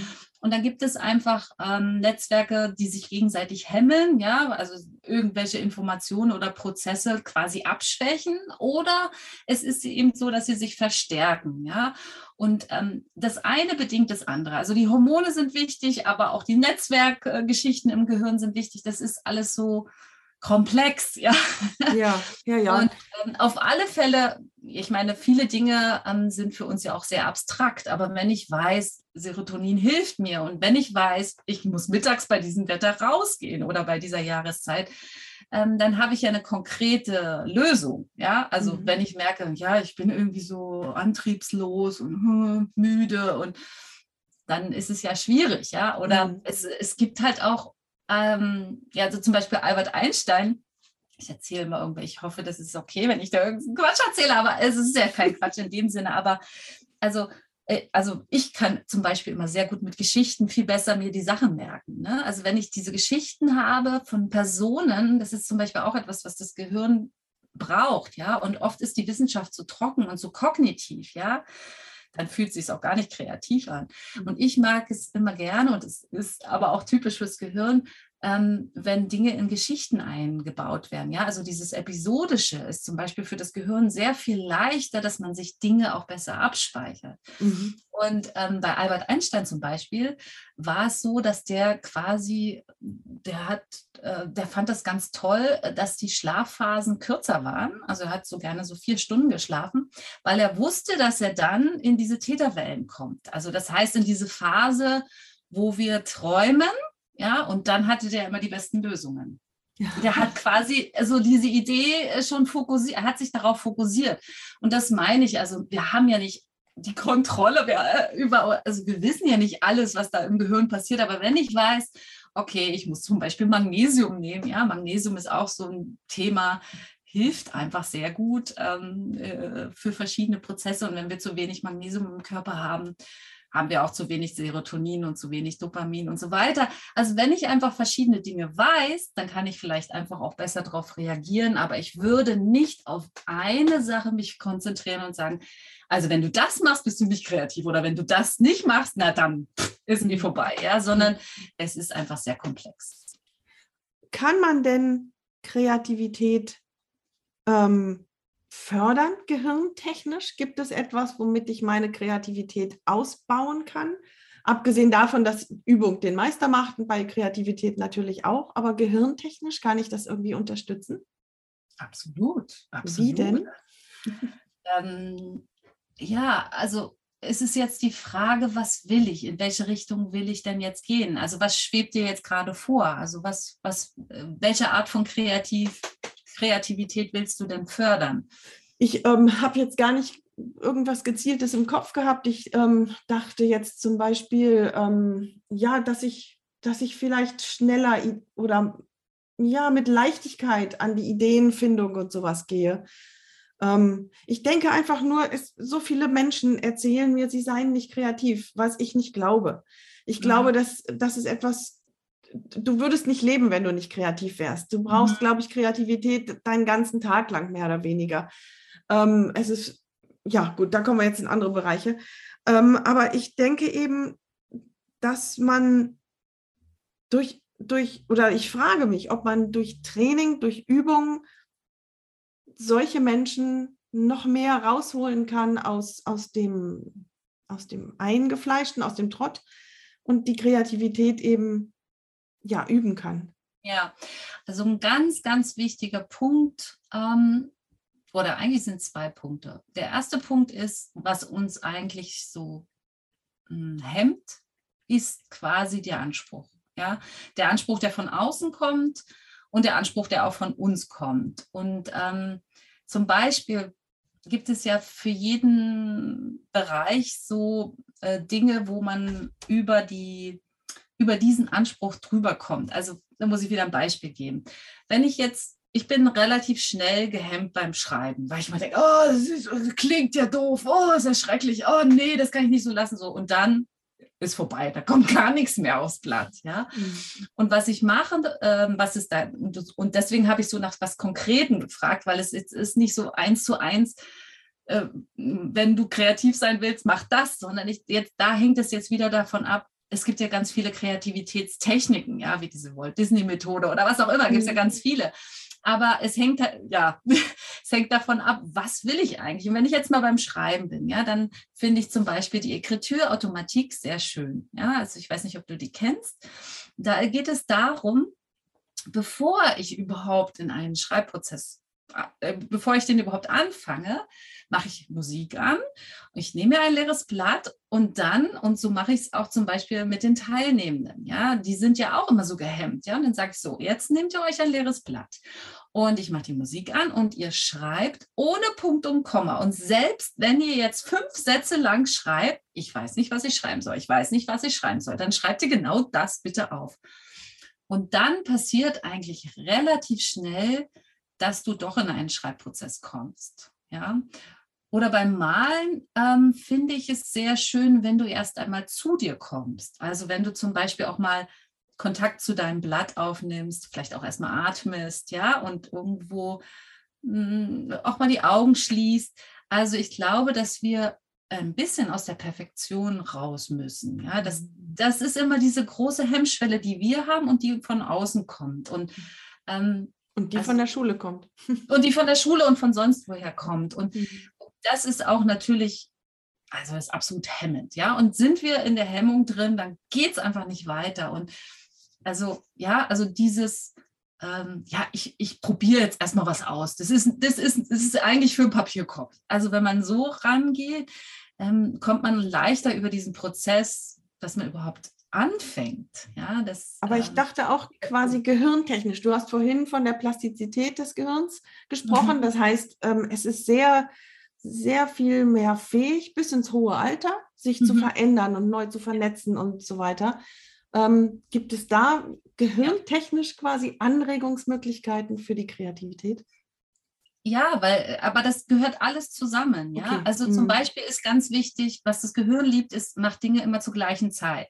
Und dann gibt es einfach ähm, Netzwerke, die sich gegenseitig hemmeln, ja, also irgendwelche Informationen oder Prozesse quasi abschwächen. Oder es ist eben so, dass sie sich verstärken, ja. Und ähm, das eine bedingt das andere. Also die Hormone sind wichtig, aber auch die Netzwerkgeschichten im Gehirn sind wichtig. Das ist alles so komplex, ja. Ja, ja, ja. Und ähm, auf alle Fälle, ich meine, viele Dinge ähm, sind für uns ja auch sehr abstrakt, aber wenn ich weiß, Serotonin hilft mir und wenn ich weiß, ich muss mittags bei diesem Wetter rausgehen oder bei dieser Jahreszeit, ähm, dann habe ich ja eine konkrete Lösung. Ja, also mhm. wenn ich merke, ja, ich bin irgendwie so antriebslos und hm, müde und dann ist es ja schwierig, ja. Oder mhm. es, es gibt halt auch ähm, ja, also zum Beispiel Albert Einstein, ich erzähle mal irgendwie, ich hoffe, das ist okay, wenn ich da irgendeinen Quatsch erzähle, aber es ist ja kein Quatsch in dem Sinne, aber also, also ich kann zum Beispiel immer sehr gut mit Geschichten viel besser mir die Sachen merken. Ne? Also wenn ich diese Geschichten habe von Personen, das ist zum Beispiel auch etwas, was das Gehirn braucht, ja, und oft ist die Wissenschaft so trocken und so kognitiv, ja dann fühlt es sich auch gar nicht kreativ an. Mhm. Und ich mag es immer gerne und es ist aber auch typisch fürs Gehirn, ähm, wenn Dinge in Geschichten eingebaut werden. Ja, also dieses Episodische ist zum Beispiel für das Gehirn sehr viel leichter, dass man sich Dinge auch besser abspeichert. Mhm. Und ähm, bei Albert Einstein zum Beispiel war es so, dass der quasi, der hat, äh, der fand das ganz toll, dass die Schlafphasen kürzer waren. Also er hat so gerne so vier Stunden geschlafen, weil er wusste, dass er dann in diese Täterwellen kommt. Also das heißt in diese Phase, wo wir träumen ja, und dann hatte der immer die besten Lösungen. Der hat quasi so diese Idee äh, schon fokussiert, er hat sich darauf fokussiert. Und das meine ich, also wir haben ja nicht die Kontrolle wir, äh, über, also wir wissen ja nicht alles, was da im Gehirn passiert, aber wenn ich weiß, okay, ich muss zum Beispiel Magnesium nehmen, ja, Magnesium ist auch so ein Thema, hilft einfach sehr gut ähm, äh, für verschiedene Prozesse. Und wenn wir zu wenig Magnesium im Körper haben, haben wir auch zu wenig Serotonin und zu wenig Dopamin und so weiter. Also wenn ich einfach verschiedene Dinge weiß, dann kann ich vielleicht einfach auch besser darauf reagieren. Aber ich würde nicht auf eine Sache mich konzentrieren und sagen, also wenn du das machst, bist du nicht kreativ oder wenn du das nicht machst, na dann ist nie vorbei, ja, sondern es ist einfach sehr komplex. Kann man denn Kreativität ähm, fördern, gehirntechnisch? Gibt es etwas, womit ich meine Kreativität ausbauen kann? Abgesehen davon, dass Übung den Meister macht und bei Kreativität natürlich auch, aber gehirntechnisch kann ich das irgendwie unterstützen? Absolut. absolut. Wie denn? Ähm, ja, also es ist jetzt die Frage, was will ich? In welche Richtung will ich denn jetzt gehen? Also was schwebt dir jetzt gerade vor? Also was, was, äh, welche Art von Kreativ, Kreativität willst du denn fördern? Ich ähm, habe jetzt gar nicht irgendwas Gezieltes im Kopf gehabt. Ich ähm, dachte jetzt zum Beispiel, ähm, ja, dass ich, dass ich vielleicht schneller oder ja, mit Leichtigkeit an die Ideenfindung und sowas gehe. Ähm, ich denke einfach nur, es, so viele Menschen erzählen mir, sie seien nicht kreativ, was ich nicht glaube. Ich mhm. glaube, dass das ist etwas, du würdest nicht leben, wenn du nicht kreativ wärst. Du brauchst, mhm. glaube ich, Kreativität deinen ganzen Tag lang, mehr oder weniger. Ähm, es ist, ja, gut, da kommen wir jetzt in andere Bereiche. Ähm, aber ich denke eben, dass man durch, durch, oder ich frage mich, ob man durch Training, durch Übung solche Menschen noch mehr rausholen kann aus, aus, dem, aus dem Eingefleischten, aus dem Trott und die Kreativität eben ja, üben kann. Ja, also ein ganz, ganz wichtiger Punkt, ähm, oder eigentlich sind zwei Punkte. Der erste Punkt ist, was uns eigentlich so hm, hemmt, ist quasi der Anspruch. Ja, der Anspruch, der von außen kommt und der Anspruch, der auch von uns kommt. Und ähm, zum Beispiel gibt es ja für jeden Bereich so äh, Dinge, wo man über die über diesen Anspruch drüber kommt. Also da muss ich wieder ein Beispiel geben. Wenn ich jetzt, ich bin relativ schnell gehemmt beim Schreiben, weil ich mal denke, oh, das, ist, das klingt ja doof, oh, ist ja schrecklich, oh nee, das kann ich nicht so lassen. So. Und dann ist vorbei, da kommt gar nichts mehr aufs Blatt. Ja? Mhm. Und was ich mache, ähm, was ist da, und deswegen habe ich so nach was Konkreten gefragt, weil es ist, ist nicht so eins zu eins, äh, wenn du kreativ sein willst, mach das, sondern ich, jetzt, da hängt es jetzt wieder davon ab, es gibt ja ganz viele Kreativitätstechniken, ja, wie diese Walt Disney Methode oder was auch immer, gibt es ja mhm. ganz viele. Aber es hängt ja, es hängt davon ab, was will ich eigentlich? Und wenn ich jetzt mal beim Schreiben bin, ja, dann finde ich zum Beispiel die Ekritur-Automatik sehr schön. Ja, also ich weiß nicht, ob du die kennst. Da geht es darum, bevor ich überhaupt in einen Schreibprozess, äh, bevor ich den überhaupt anfange, mache ich Musik an, ich nehme mir ein leeres Blatt und dann, und so mache ich es auch zum Beispiel mit den Teilnehmenden, ja, die sind ja auch immer so gehemmt, ja, und dann sage ich so, jetzt nehmt ihr euch ein leeres Blatt. Und ich mache die Musik an und ihr schreibt ohne Punkt und Komma. Und selbst wenn ihr jetzt fünf Sätze lang schreibt, ich weiß nicht, was ich schreiben soll, ich weiß nicht, was ich schreiben soll, dann schreibt ihr genau das bitte auf. Und dann passiert eigentlich relativ schnell, dass du doch in einen Schreibprozess kommst. Ja, oder beim Malen ähm, finde ich es sehr schön, wenn du erst einmal zu dir kommst. Also wenn du zum Beispiel auch mal Kontakt zu deinem Blatt aufnimmst, vielleicht auch erstmal atmest, ja, und irgendwo mh, hm, auch mal die Augen schließt. Also ich glaube, dass wir ein bisschen aus der Perfektion raus müssen. Ja, das, das ist immer diese große Hemmschwelle, die wir haben und die von außen kommt. Und, ähm, und die also, von der Schule kommt. Und die von der Schule und von sonst woher kommt. Und, mhm das ist auch natürlich, also ist absolut hemmend, ja. Und sind wir in der Hemmung drin, dann geht es einfach nicht weiter. Und also, ja, also dieses, ähm, ja, ich, ich probiere jetzt erstmal was aus. Das ist, das, ist, das ist eigentlich für Papierkopf. Also wenn man so rangeht, ähm, kommt man leichter über diesen Prozess, dass man überhaupt anfängt. Ja, das, Aber ich ähm, dachte auch quasi gehirntechnisch. Du hast vorhin von der Plastizität des Gehirns gesprochen. Mhm. Das heißt, ähm, es ist sehr, sehr viel mehr fähig, bis ins hohe Alter, sich zu Mhm. verändern und neu zu vernetzen und so weiter. Ähm, gibt es da gehirntechnisch quasi Anregungsmöglichkeiten für die Kreativität? Ja, weil, aber das gehört alles zusammen, ja. Okay, Also zum mhm. Beispiel ist ganz wichtig, was das Gehirn liebt, ist, mach Dinge immer zur gleichen Zeit.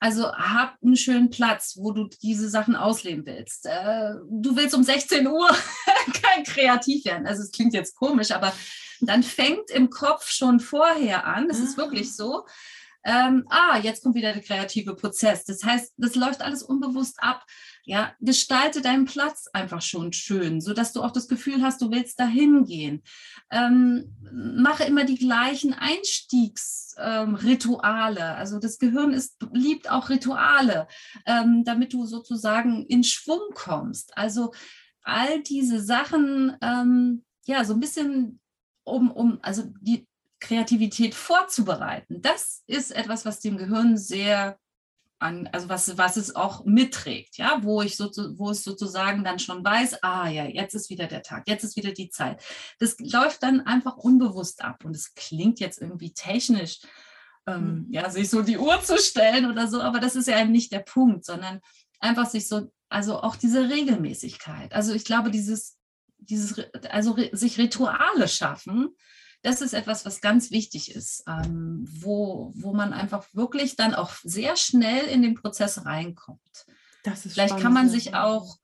Also hab einen schönen Platz, wo du diese Sachen ausleben willst. Äh, du willst um 16 Uhr kein kreativ werden. Also es klingt jetzt komisch, aber dann fängt im Kopf schon vorher an, das ist Ah. wirklich so, ähm, ah, jetzt kommt wieder der kreative Prozess. Das heißt, das läuft alles unbewusst ab. Ja, gestalte deinen Platz einfach schon schön, sodass du auch das Gefühl hast, du willst dahin gehen. Ähm, mache immer die gleichen Einstiegsrituale. Ähm, also das Gehirn ist, liebt auch Rituale, ähm, damit du sozusagen in Schwung kommst. Also all diese Sachen, ähm, ja, so ein bisschen um, um, also die Kreativität vorzubereiten. Das ist etwas, was dem Gehirn sehr an, also was, was es auch mitträgt, ja, wo ich so, wo es sozusagen dann schon weiß, ah ja, jetzt ist wieder der Tag, jetzt ist wieder die Zeit. Das läuft dann einfach unbewusst ab und es klingt jetzt irgendwie technisch, ähm, ja, sich so die Uhr zu stellen oder so, aber das ist ja nicht der Punkt, sondern einfach sich so, also auch diese Regelmäßigkeit. Also ich glaube, dieses, dieses, also sich Rituale schaffen, das ist etwas, was ganz wichtig ist, ähm, wo, wo man einfach wirklich dann auch sehr schnell in den Prozess reinkommt. Vielleicht spannend, kann man sich auch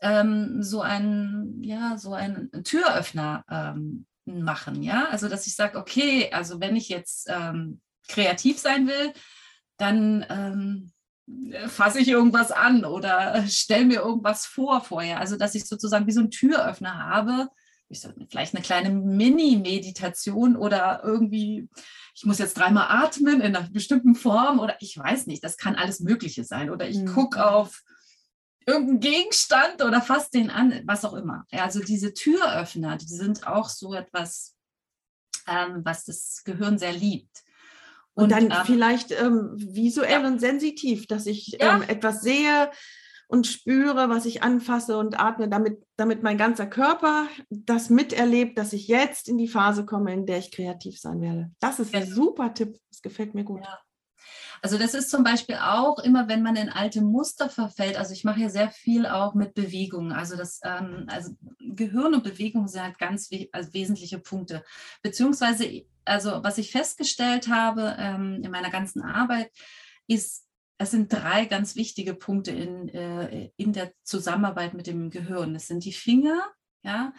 ähm, so einen, ja, so einen Türöffner ähm, machen, ja. Also dass ich sage, okay, also wenn ich jetzt ähm, kreativ sein will, dann ähm, fasse ich irgendwas an oder stelle mir irgendwas vor vorher. Also dass ich sozusagen wie so einen Türöffner habe, ich so, vielleicht eine kleine Mini-Meditation oder irgendwie, ich muss jetzt dreimal atmen in einer bestimmten Form oder ich weiß nicht, das kann alles Mögliche sein. Oder ich Mhm. gucke auf irgendeinen Gegenstand oder fasse den an, was auch immer. Ja, also diese Türöffner, die sind auch so etwas, ähm, was das Gehirn sehr liebt. Und, dann ähm, vielleicht ähm, visuell und sensitiv, dass ich Ja. ähm, etwas sehe und spüre, was ich anfasse und atme, damit, damit mein ganzer Körper das miterlebt, dass ich jetzt in die Phase komme, in der ich kreativ sein werde. Das ist ein Genau. super Tipp. Das gefällt mir gut. Ja. Also das ist zum Beispiel auch immer, wenn man in alte Muster verfällt. Also ich mache ja sehr viel auch mit Bewegungen. Also das, ähm, also Gehirn und Bewegung sind halt ganz we also wesentliche Punkte. Beziehungsweise, also was ich festgestellt habe ähm, in meiner ganzen Arbeit, ist, es sind drei ganz wichtige Punkte in, äh, in der Zusammenarbeit mit dem Gehirn. Es sind die Finger, ja,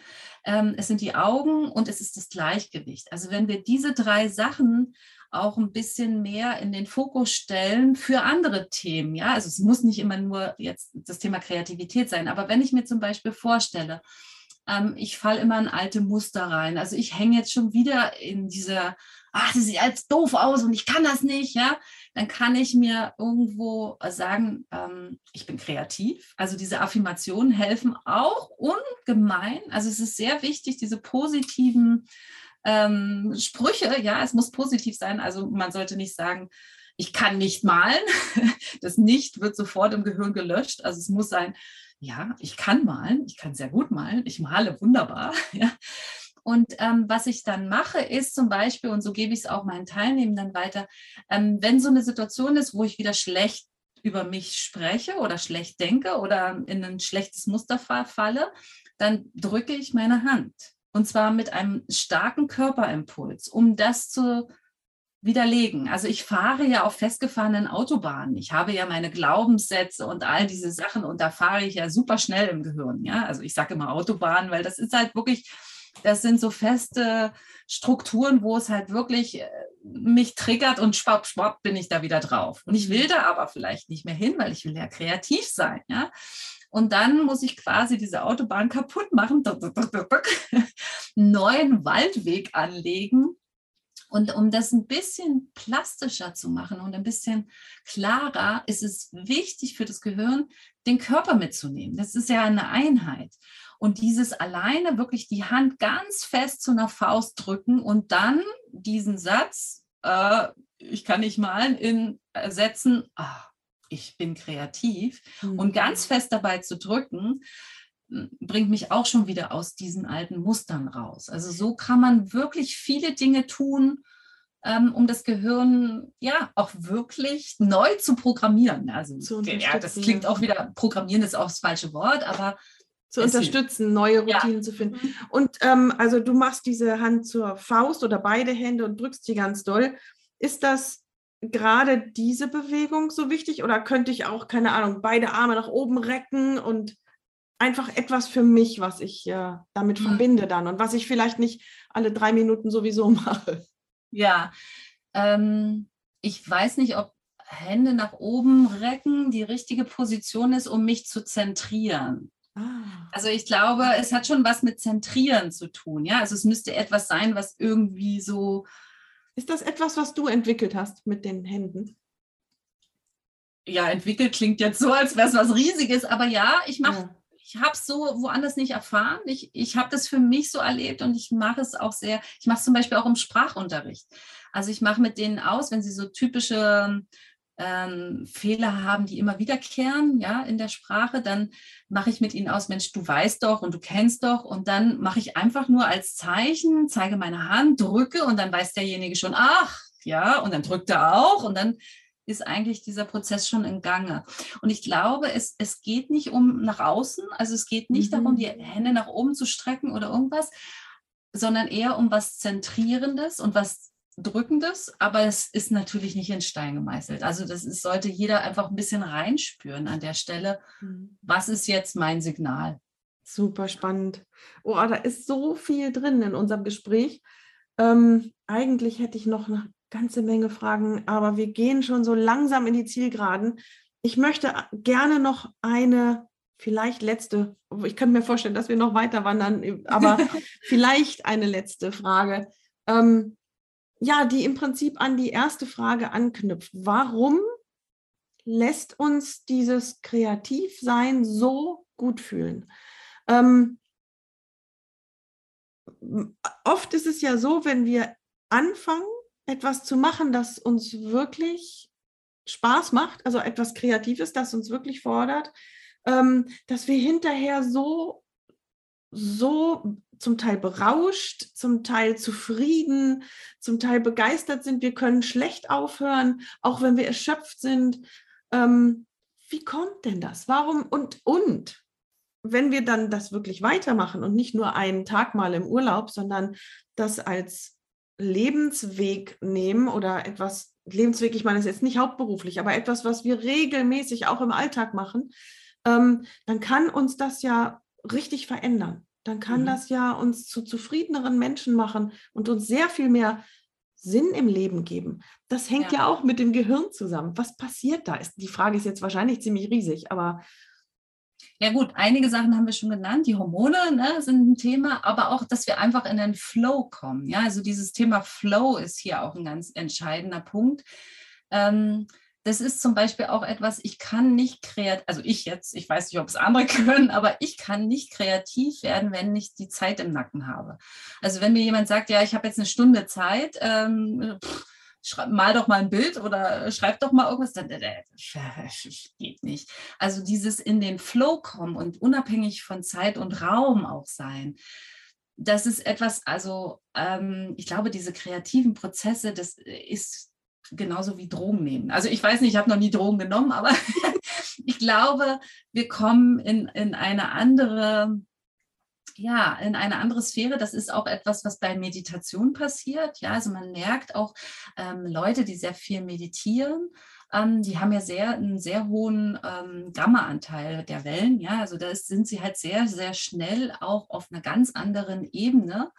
ähm, es sind die Augen und es ist das Gleichgewicht. Also wenn wir diese drei Sachen auch ein bisschen mehr in den Fokus stellen für andere Themen. Ja, also es muss nicht immer nur jetzt das Thema Kreativität sein, aber wenn ich mir zum Beispiel vorstelle, ähm, ich falle immer in alte Muster rein. Also ich hänge jetzt schon wieder in dieser, ach, das sieht jetzt doof aus und ich kann das nicht, ja, dann kann ich mir irgendwo sagen, ähm, ich bin kreativ. Also diese Affirmationen helfen auch ungemein. Also es ist sehr wichtig, diese positiven ähm, Sprüche, ja, es muss positiv sein. Also man sollte nicht sagen, ich kann nicht malen. Das Nicht wird sofort im Gehirn gelöscht. Also es muss sein, ja, ich kann malen, ich kann sehr gut malen, ich male wunderbar. Ja. Und ähm, was ich dann mache, ist zum Beispiel, und so gebe ich es auch meinen Teilnehmenden weiter, ähm, wenn so eine Situation ist, wo ich wieder schlecht über mich spreche oder schlecht denke oder in ein schlechtes Muster falle, dann drücke ich meine Hand. Und zwar mit einem starken Körperimpuls, um das zu widerlegen. Also ich fahre ja auf festgefahrenen Autobahnen. Ich habe ja meine Glaubenssätze und all diese Sachen und da fahre ich ja super schnell im Gehirn. Ja, also ich sage immer Autobahn, weil das ist halt wirklich, das sind so feste Strukturen, wo es halt wirklich äh, mich triggert und schwapp, schwapp bin ich da wieder drauf. Und ich will da aber vielleicht nicht mehr hin, weil ich will ja kreativ sein. Ja, und dann muss ich quasi diese Autobahn kaputt machen, neuen Waldweg anlegen. Und um das ein bisschen plastischer zu machen und ein bisschen klarer, ist es wichtig für das Gehirn, den Körper mitzunehmen. Das ist ja eine Einheit. Und dieses alleine wirklich die Hand ganz fest zu einer Faust drücken und dann diesen Satz, äh, ich kann nicht malen, in Sätzen, ah, ich bin kreativ. Mhm. Und ganz fest dabei zu drücken, bringt mich auch schon wieder aus diesen alten Mustern raus. Also so kann man wirklich viele Dinge tun, ähm, um das Gehirn ja auch wirklich neu zu programmieren. Also ja, das klingt auch wieder, programmieren ist auch das falsche Wort, aber zu unterstützen, neue Routinen ja. zu finden. Mhm. Und ähm, also du machst diese Hand zur Faust oder beide Hände und drückst die ganz doll. Ist das gerade diese Bewegung so wichtig oder könnte ich auch, keine Ahnung, beide Arme nach oben recken und einfach etwas für mich, was ich äh, damit mhm. verbinde dann und was ich vielleicht nicht alle drei Minuten sowieso mache. Ja, ähm, ich weiß nicht, ob Hände nach oben recken die richtige Position ist, um mich zu zentrieren. Ah. Also ich glaube, es hat schon was mit Zentrieren zu tun. Ja, also es müsste etwas sein, was irgendwie so. Ist das etwas, was du entwickelt hast mit den Händen? Ja, entwickelt klingt jetzt so, als wäre es was Riesiges, aber ja, ich mache ja ich habe es so woanders nicht erfahren. Ich, ich habe das für mich so erlebt und ich mache es auch sehr, ich mache es zum Beispiel auch im Sprachunterricht. Also ich mache mit denen aus, wenn sie so typische ähm, Fehler haben, die immer wiederkehren, ja, in der Sprache, dann mache ich mit ihnen aus, Mensch, du weißt doch und du kennst doch und dann mache ich einfach nur als Zeichen, zeige meine Hand, drücke und dann weiß derjenige schon, ach, ja, und dann drückt er auch und dann ist eigentlich dieser Prozess schon in Gange. Und ich glaube, es, es geht nicht um nach außen, also es geht nicht mhm. darum, die Hände nach oben zu strecken oder irgendwas, sondern eher um was Zentrierendes und was Drückendes, aber es ist natürlich nicht in Stein gemeißelt. Also das ist, sollte jeder einfach ein bisschen reinspüren an der Stelle. Mhm. Was ist jetzt mein Signal? Super spannend. Oh, da ist so viel drin in unserem Gespräch. Ähm, eigentlich hätte ich noch ganze Menge Fragen, aber wir gehen schon so langsam in die Zielgeraden. Ich möchte gerne noch eine, vielleicht letzte, ich könnte mir vorstellen, dass wir noch weiter wandern, aber vielleicht eine letzte Frage. Ähm, ja, die im Prinzip an die erste Frage anknüpft. Warum lässt uns dieses Kreativsein so gut fühlen? Ähm, oft ist es ja so, wenn wir anfangen, etwas zu machen, das uns wirklich Spaß macht, also etwas Kreatives, das uns wirklich fordert, ähm, dass wir hinterher so, so zum Teil berauscht, zum Teil zufrieden, zum Teil begeistert sind. Wir können schlecht aufhören, auch wenn wir erschöpft sind. Ähm, wie kommt denn das? Warum und und? Wenn wir dann das wirklich weitermachen und nicht nur einen Tag mal im Urlaub, sondern das als Lebensweg nehmen oder etwas, Lebensweg, ich meine, das ist jetzt nicht hauptberuflich, aber etwas, was wir regelmäßig auch im Alltag machen, ähm, dann kann uns das ja richtig verändern. Dann kann mhm. das ja uns zu zufriedeneren Menschen machen und uns sehr viel mehr Sinn im Leben geben. Das hängt ja, ja auch mit dem Gehirn zusammen. Was passiert da? Die Frage ist jetzt wahrscheinlich ziemlich riesig, aber ja gut, einige Sachen haben wir schon genannt. Die Hormone ne, sind ein Thema, aber auch, dass wir einfach in den Flow kommen. Ja, also dieses Thema Flow ist hier auch ein ganz entscheidender Punkt. Ähm, das ist zum Beispiel auch etwas, ich kann nicht kreativ, also ich jetzt, ich weiß nicht, ob es andere können, aber ich kann nicht kreativ werden, wenn ich die Zeit im Nacken habe. Also wenn mir jemand sagt, ja, ich habe jetzt eine Stunde Zeit, ähm, pff, mal doch mal ein Bild oder schreib doch mal irgendwas, äh, geht nicht. Also dieses in den Flow kommen und unabhängig von Zeit und Raum auch sein. Das ist etwas, also ähm, ich glaube, diese kreativen Prozesse, das ist genauso wie Drogen nehmen. Also ich weiß nicht, ich habe noch nie Drogen genommen, aber ich glaube, wir kommen in, in eine andere ja, in eine andere Sphäre. Das ist auch etwas, was bei Meditation passiert. Ja, also man merkt auch ähm, Leute, die sehr viel meditieren, ähm, die haben ja sehr, einen sehr hohen ähm, Gamma-Anteil der Wellen. Ja, also da sind sie halt sehr, sehr schnell auch auf einer ganz anderen Ebene.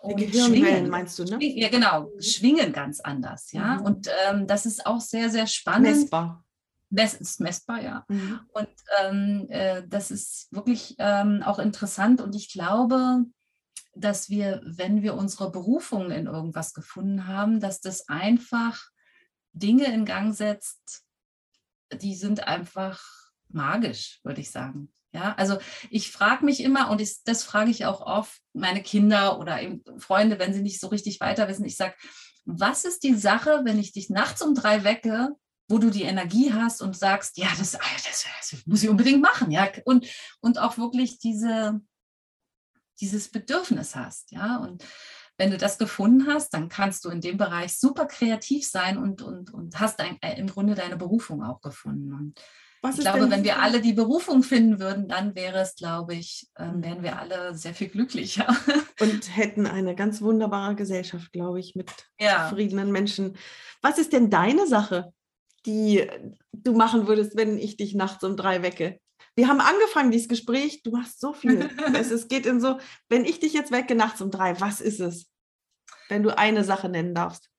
Und schwingen, meinst du, ne? Ja, genau, mhm. schwingen ganz anders, ja. Mhm. Und ähm, das ist auch sehr, sehr spannend. Messbar. Das ist messbar, ja. Mhm. Und ähm, äh, das ist wirklich ähm, auch interessant. Und ich glaube, dass wir, wenn wir unsere Berufung in irgendwas gefunden haben, dass das einfach Dinge in Gang setzt, die sind einfach magisch, würde ich sagen. Ja, also ich frage mich immer, und ich, das frage ich auch oft meine Kinder oder eben Freunde, wenn sie nicht so richtig weiter wissen. Ich sage, was ist die Sache, wenn ich dich nachts um drei wecke wo du die Energie hast und sagst, ja, das, ah, das, das muss ich unbedingt machen, ja, und, und auch wirklich diese, dieses Bedürfnis hast, ja, und wenn du das gefunden hast, dann kannst du in dem Bereich super kreativ sein und, und, und hast ein, äh, im Grunde deine Berufung auch gefunden. Und ich glaube, wenn wir alle die Berufung finden würden, dann wäre es, glaube ich, ähm, mhm. wären wir alle sehr viel glücklicher. Und hätten eine ganz wunderbare Gesellschaft, glaube ich, mit ja. zufriedenen Menschen. Was ist denn deine Sache, die du machen würdest, wenn ich dich nachts um drei wecke? Wir haben angefangen, dieses Gespräch. Du machst so viel. es, es geht in so, wenn ich dich jetzt wecke nachts um drei, was ist es? Wenn du eine Sache nennen darfst.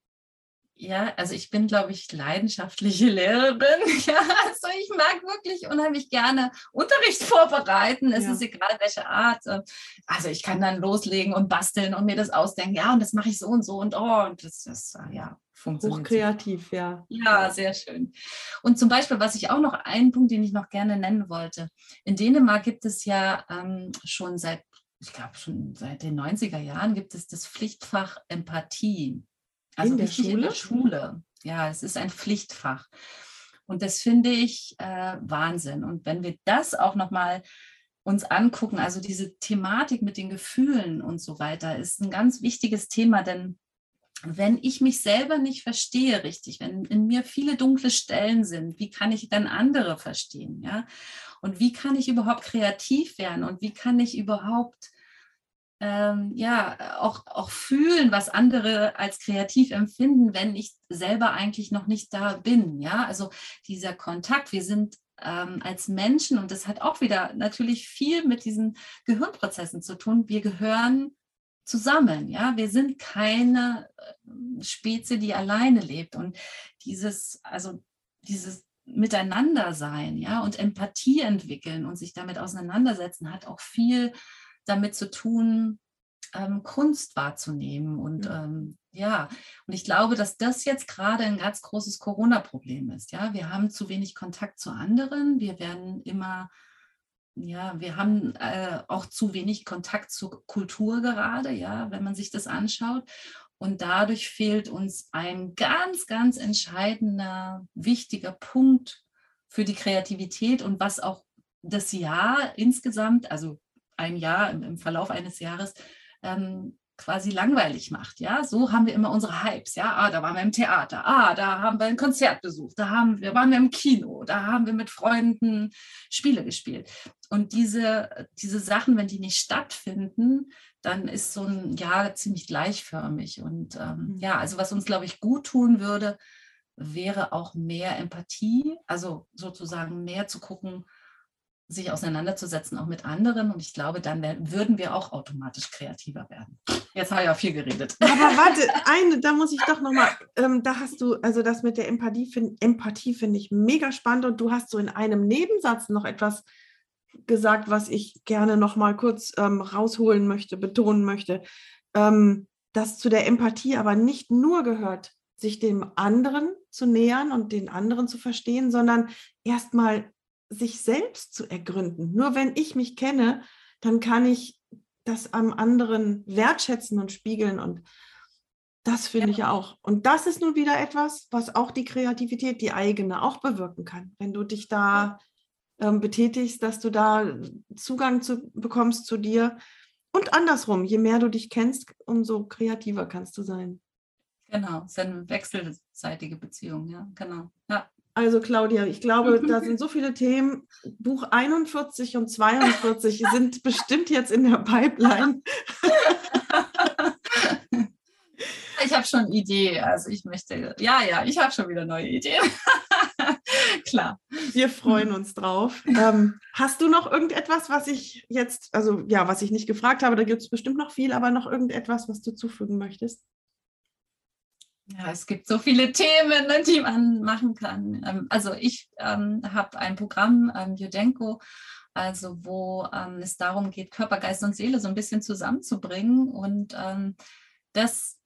Ja, also ich bin, glaube ich, leidenschaftliche Lehrerin. Ja, also ich mag wirklich unheimlich gerne Unterricht vorbereiten. Es ja. ist egal, welche Art. Also ich kann dann loslegen und basteln und mir das ausdenken. Ja, und das mache ich so und so und oh, und das ist ja funktioniert. Hochkreativ, ja. Ja, sehr schön. Und zum Beispiel, was ich auch noch, einen Punkt, den ich noch gerne nennen wollte. In Dänemark gibt es ja ähm, schon seit, ich glaube schon seit den 90er Jahren, gibt es das Pflichtfach Empathie. Also in der Schule? In der Schule. Ja, es ist ein Pflichtfach. Und das finde ich äh, Wahnsinn. Und wenn wir das auch nochmal uns angucken, also diese Thematik mit den Gefühlen und so weiter, ist ein ganz wichtiges Thema, denn wenn ich mich selber nicht verstehe richtig, wenn in mir viele dunkle Stellen sind, wie kann ich dann andere verstehen? Ja? Und wie kann ich überhaupt kreativ werden? Und wie kann ich überhaupt ähm, ja auch, auch fühlen, was andere als kreativ empfinden, wenn ich selber eigentlich noch nicht da bin. Ja, also dieser Kontakt, wir sind ähm, als Menschen und das hat auch wieder natürlich viel mit diesen Gehirnprozessen zu tun. Wir gehören zusammen. Ja, wir sind keine äh, Spezie, die alleine lebt und dieses, also dieses Miteinander sein, ja, und Empathie entwickeln und sich damit auseinandersetzen, hat auch viel damit zu tun, ähm, Kunst wahrzunehmen. Und ähm, ja, und ich glaube, dass das jetzt gerade ein ganz großes Corona-Problem ist. Ja, wir haben zu wenig Kontakt zu anderen. Wir werden immer, ja, wir haben äh, auch zu wenig Kontakt zur Kultur gerade, ja, wenn man sich das anschaut. Und dadurch fehlt uns ein ganz, ganz entscheidender, wichtiger Punkt für die Kreativität und was auch das Jahr insgesamt, also ein Jahr im, im Verlauf eines Jahres ähm, quasi langweilig macht. Ja, so haben wir immer unsere Hypes. Ja, ah, da waren wir im Theater, ah, da haben wir ein Konzert besucht, da haben wir, waren wir im Kino, da haben wir mit Freunden Spiele gespielt. Und diese, diese Sachen, wenn die nicht stattfinden, dann ist so ein Jahr ziemlich gleichförmig. Und ähm, mhm. ja, also was uns, glaube ich, gut tun würde, wäre auch mehr Empathie, also sozusagen mehr zu gucken, sich auseinanderzusetzen, auch mit anderen. Und ich glaube, dann würden wir auch automatisch kreativer werden. Jetzt habe ich ja viel geredet. Aber warte, eine, da muss ich doch nochmal, ähm, da hast du, also das mit der Empathie, find, Empathie finde ich mega spannend und du hast so in einem Nebensatz noch etwas gesagt, was ich gerne nochmal kurz ähm, rausholen möchte, betonen möchte, ähm, dass zu der Empathie aber nicht nur gehört, sich dem anderen zu nähern und den anderen zu verstehen, sondern erstmal sich selbst zu ergründen. Nur wenn ich mich kenne, dann kann ich das am anderen wertschätzen und spiegeln und das finde ja. ich auch. Und das ist nun wieder etwas, was auch die Kreativität, die eigene, auch bewirken kann. Wenn du dich da ähm, betätigst, dass du da Zugang zu, bekommst zu dir. Und andersrum, je mehr du dich kennst, umso kreativer kannst du sein. Genau, es ist eine wechselseitige Beziehung, ja, genau. Ja. Also Claudia, ich glaube, da sind so viele Themen. Buch 41 und 42 sind bestimmt jetzt in der Pipeline. Ich habe schon eine Idee. Also ich möchte, ja, ja, ich habe schon wieder neue Ideen. Klar. Wir freuen uns drauf. Ähm, hast du noch irgendetwas, was ich jetzt, also ja, was ich nicht gefragt habe, da gibt es bestimmt noch viel, aber noch irgendetwas, was du zufügen möchtest? Ja, es gibt so viele Themen, ne, die man machen kann. Ähm, also ich ähm, habe ein Programm, ähm, Judenko, also wo ähm, es darum geht, Körper, Geist und Seele so ein bisschen zusammenzubringen. Und ähm, das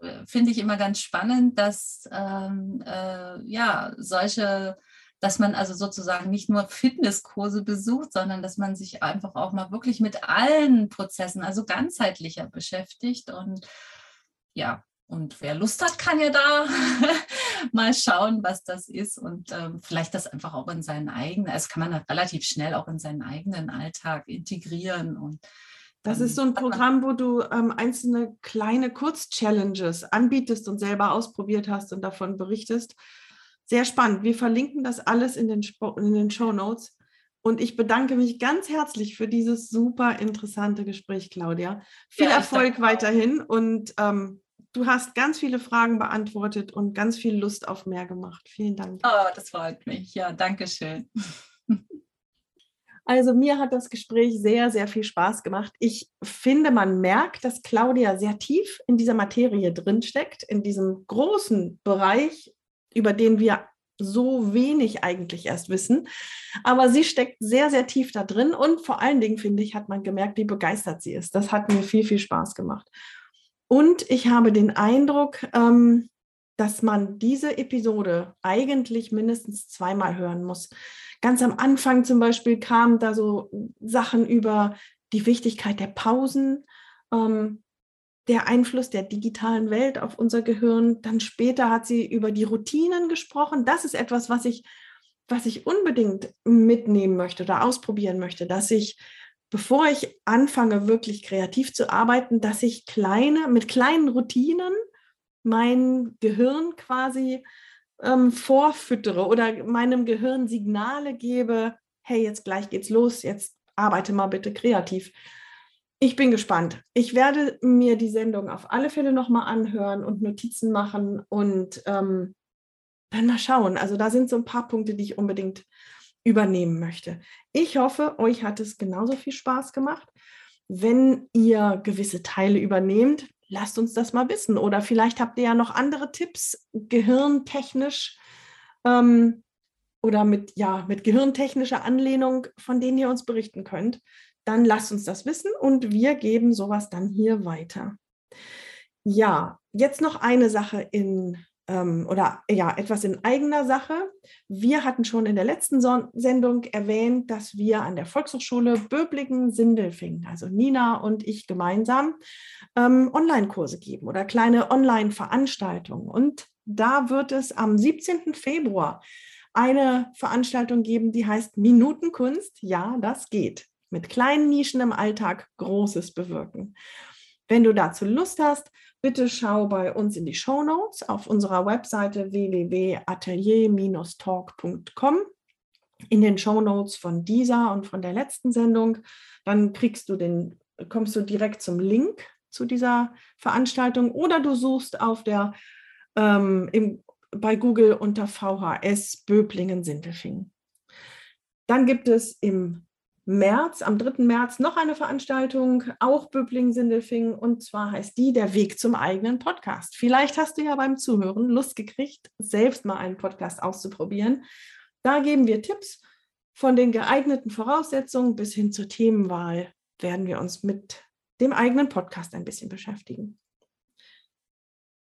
äh, finde ich immer ganz spannend, dass ähm, äh, ja solche dass man also sozusagen nicht nur Fitnesskurse besucht, sondern dass man sich einfach auch mal wirklich mit allen Prozessen, also ganzheitlicher beschäftigt. Und ja, und wer Lust hat, kann ja da mal schauen, was das ist und ähm, vielleicht das einfach auch in seinen eigenen, also kann man relativ schnell auch in seinen eigenen Alltag integrieren und das ist so ein Programm, wo du ähm, einzelne kleine Kurz-Challenges anbietest und selber ausprobiert hast und davon berichtest. Sehr spannend. Wir verlinken das alles in den, in den Show Notes. Und ich bedanke mich ganz herzlich für dieses super interessante Gespräch, Claudia. Viel ja, Erfolg weiterhin und ähm, du hast ganz viele Fragen beantwortet und ganz viel Lust auf mehr gemacht. Vielen Dank. Oh, das freut mich. Ja, danke schön. Also mir hat das Gespräch sehr, sehr viel Spaß gemacht. Ich finde, man merkt, dass Claudia sehr tief in dieser Materie drinsteckt, in diesem großen Bereich, über den wir so wenig eigentlich erst wissen. Aber sie steckt sehr, sehr tief da drin und vor allen Dingen, finde ich, hat man gemerkt, wie begeistert sie ist. Das hat mir viel, viel Spaß gemacht. Und ich habe den Eindruck, ähm, dass man diese Episode eigentlich mindestens zweimal hören muss ganz am Anfang zum Beispiel kamen da so Sachen über die Wichtigkeit der Pausen, ähm, der Einfluss der digitalen Welt auf unser Gehirn. Dann später hat sie über die Routinen gesprochen. Das ist etwas, was ich, was ich unbedingt mitnehmen möchte oder ausprobieren möchte, dass ich, bevor ich anfange, wirklich kreativ zu arbeiten, dass ich kleine, mit kleinen Routinen mein Gehirn quasi ähm, vorfüttere oder meinem Gehirn Signale gebe, hey, jetzt gleich geht's los, jetzt arbeite mal bitte kreativ. Ich bin gespannt. Ich werde mir die Sendung auf alle Fälle nochmal anhören und Notizen machen und ähm, dann mal schauen. Also da sind so ein paar Punkte, die ich unbedingt übernehmen möchte. Ich hoffe, euch hat es genauso viel Spaß gemacht. Wenn ihr gewisse Teile übernehmt, lasst uns das mal wissen. Oder vielleicht habt ihr ja noch andere Tipps, gehirntechnisch ähm, oder mit, ja, mit gehirntechnischer Anlehnung, von denen ihr uns berichten könnt. Dann lasst uns das wissen und wir geben sowas dann hier weiter. Ja, jetzt noch eine Sache in ähm, oder ja, etwas in eigener Sache. Wir hatten schon in der letzten Son Sendung erwähnt, dass wir an der Volkshochschule Böblingen-Sindelfingen, also Nina und ich gemeinsam, ähm, Online-Kurse geben oder kleine Online-Veranstaltungen. Und da wird es am 17. Februar eine Veranstaltung geben, die heißt Minutenkunst. Ja, das geht. Mit kleinen Nischen im Alltag Großes bewirken. Wenn du dazu Lust hast, bitte schau bei uns in die Show Notes auf unserer Webseite www.atelier-talk.com in den Show Notes von dieser und von der letzten Sendung. Dann kriegst du den, kommst du direkt zum Link zu dieser Veranstaltung oder du suchst auf der ähm, im, bei Google unter VHS Böblingen-Sindelfingen. Dann gibt es im März, am 3. März, noch eine Veranstaltung, auch Böbling-Sindelfingen, und zwar heißt die Der Weg zum eigenen Podcast. Vielleicht hast du ja beim Zuhören Lust gekriegt, selbst mal einen Podcast auszuprobieren. Da geben wir Tipps von den geeigneten Voraussetzungen bis hin zur Themenwahl, werden wir uns mit dem eigenen Podcast ein bisschen beschäftigen.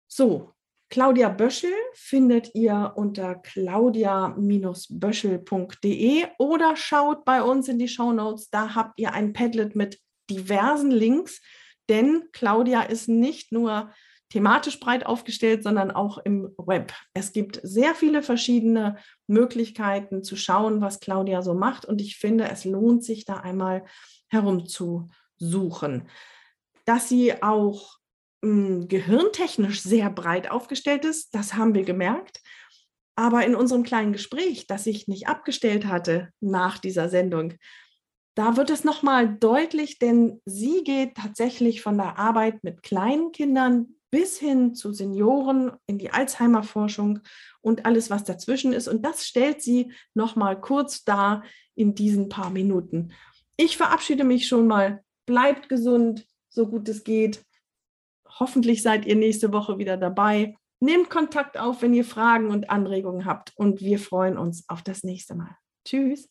So, Claudia Böschel findet ihr unter claudia-böschel.de oder schaut bei uns in die Show Notes. Da habt ihr ein Padlet mit diversen Links, denn Claudia ist nicht nur thematisch breit aufgestellt, sondern auch im Web. Es gibt sehr viele verschiedene Möglichkeiten zu schauen, was Claudia so macht. Und ich finde, es lohnt sich da einmal herumzusuchen. Dass sie auch hm, gehirntechnisch sehr breit aufgestellt ist, das haben wir gemerkt. Aber in unserem kleinen Gespräch, das ich nicht abgestellt hatte nach dieser Sendung, da wird es nochmal deutlich, denn sie geht tatsächlich von der Arbeit mit kleinen Kindern bis hin zu Senioren in die Alzheimer-Forschung und alles, was dazwischen ist. Und das stellt sie nochmal kurz dar in diesen paar Minuten. Ich verabschiede mich schon mal. Bleibt gesund, so gut es geht. Hoffentlich seid ihr nächste Woche wieder dabei. Nehmt Kontakt auf, wenn ihr Fragen und Anregungen habt. Und wir freuen uns auf das nächste Mal. Tschüss.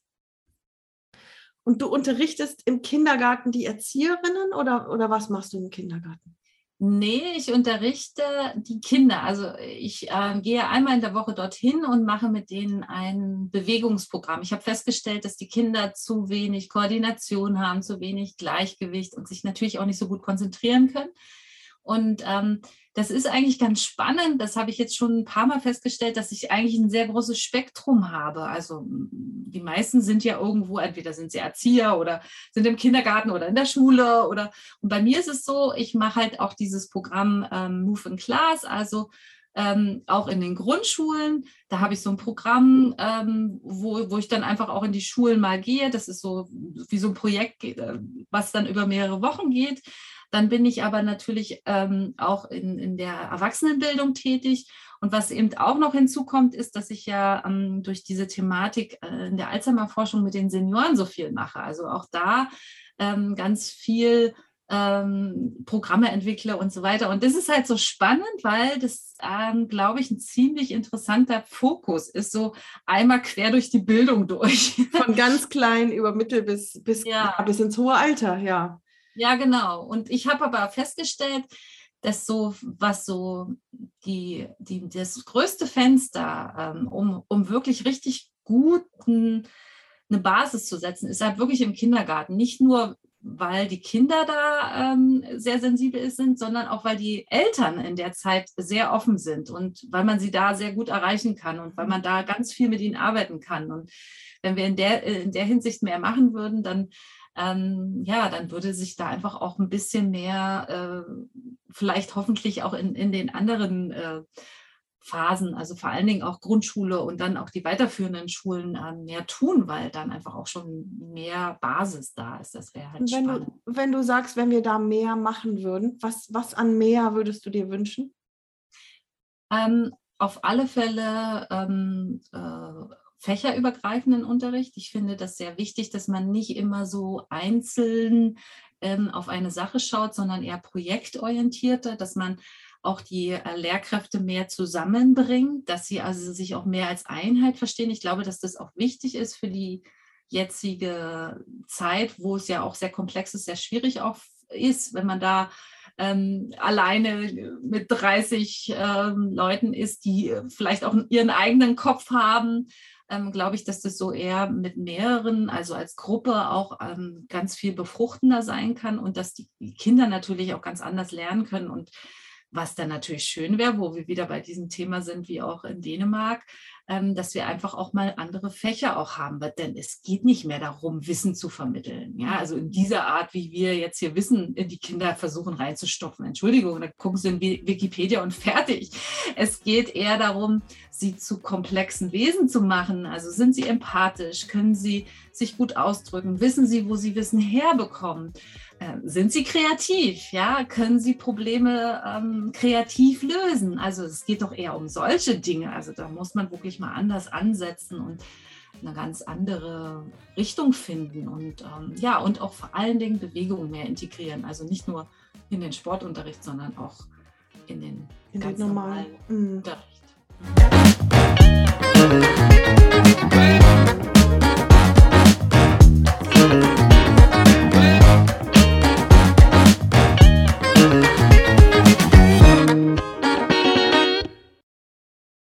Und du unterrichtest im Kindergarten die Erzieherinnen oder, oder was machst du im Kindergarten? Nee, ich unterrichte die Kinder. Also ich äh, gehe einmal in der Woche dorthin und mache mit denen ein Bewegungsprogramm. Ich habe festgestellt, dass die Kinder zu wenig Koordination haben, zu wenig Gleichgewicht und sich natürlich auch nicht so gut konzentrieren können. Und ähm, das ist eigentlich ganz spannend. Das habe ich jetzt schon ein paar Mal festgestellt, dass ich eigentlich ein sehr großes Spektrum habe. Also die meisten sind ja irgendwo, entweder sind sie Erzieher oder sind im Kindergarten oder in der Schule oder und bei mir ist es so, ich mache halt auch dieses Programm ähm, Move in Class, also ähm, auch in den Grundschulen. Da habe ich so ein Programm, ähm, wo, wo ich dann einfach auch in die Schulen mal gehe. Das ist so wie so ein Projekt, äh, was dann über mehrere Wochen geht. Dann bin ich aber natürlich ähm, auch in, in der Erwachsenenbildung tätig. Und was eben auch noch hinzukommt, ist, dass ich ja ähm, durch diese Thematik äh, in der Alzheimer-Forschung mit den Senioren so viel mache. Also auch da ähm, ganz viel ähm, Programme entwickle und so weiter. Und das ist halt so spannend, weil das, ähm, glaube ich, ein ziemlich interessanter Fokus ist, so einmal quer durch die Bildung durch. Von ganz klein über Mittel bis, bis, ja. bis ins hohe Alter, ja. Ja, genau. Und ich habe aber festgestellt, dass so, was so die, die, das größte Fenster, ähm, um, um wirklich richtig guten eine Basis zu setzen, ist halt wirklich im Kindergarten. Nicht nur, weil die Kinder da ähm, sehr sensibel sind, sondern auch, weil die Eltern in der Zeit sehr offen sind und weil man sie da sehr gut erreichen kann und weil man da ganz viel mit ihnen arbeiten kann. Und wenn wir in der, in der Hinsicht mehr machen würden, dann ähm, ja, dann würde sich da einfach auch ein bisschen mehr, äh, vielleicht hoffentlich auch in, in den anderen äh, Phasen, also vor allen Dingen auch Grundschule und dann auch die weiterführenden Schulen äh, mehr tun, weil dann einfach auch schon mehr Basis da ist. Das wäre halt wenn spannend. Du, wenn du sagst, wenn wir da mehr machen würden, was, was an mehr würdest du dir wünschen? Ähm, auf alle Fälle ähm, äh, fächerübergreifenden Unterricht. Ich finde das sehr wichtig, dass man nicht immer so einzeln ähm, auf eine Sache schaut, sondern eher projektorientierter, dass man auch die äh, Lehrkräfte mehr zusammenbringt, dass sie also sich auch mehr als Einheit verstehen. Ich glaube, dass das auch wichtig ist für die jetzige Zeit, wo es ja auch sehr komplex ist, sehr schwierig auch ist, wenn man da ähm, alleine mit 30 ähm, Leuten ist, die vielleicht auch ihren eigenen Kopf haben ähm, glaube ich, dass das so eher mit mehreren, also als Gruppe auch ähm, ganz viel befruchtender sein kann und dass die Kinder natürlich auch ganz anders lernen können. Und was dann natürlich schön wäre, wo wir wieder bei diesem Thema sind, wie auch in Dänemark, dass wir einfach auch mal andere Fächer auch haben. Denn es geht nicht mehr darum, Wissen zu vermitteln. Ja, also in dieser Art, wie wir jetzt hier Wissen in die Kinder versuchen reinzustopfen. Entschuldigung, da gucken sie in Wikipedia und fertig. Es geht eher darum, sie zu komplexen Wesen zu machen. Also sind sie empathisch? Können sie sich gut ausdrücken? Wissen sie, wo sie Wissen herbekommen? Ähm, sind sie kreativ? Ja, können sie Probleme ähm, kreativ lösen? Also es geht doch eher um solche Dinge. Also da muss man wirklich wirklich mal anders ansetzen und eine ganz andere Richtung finden und ähm, ja, und auch vor allen Dingen Bewegung mehr integrieren. Also nicht nur in den Sportunterricht, sondern auch in den in ganz den normalen, normalen Unterricht. Mhm.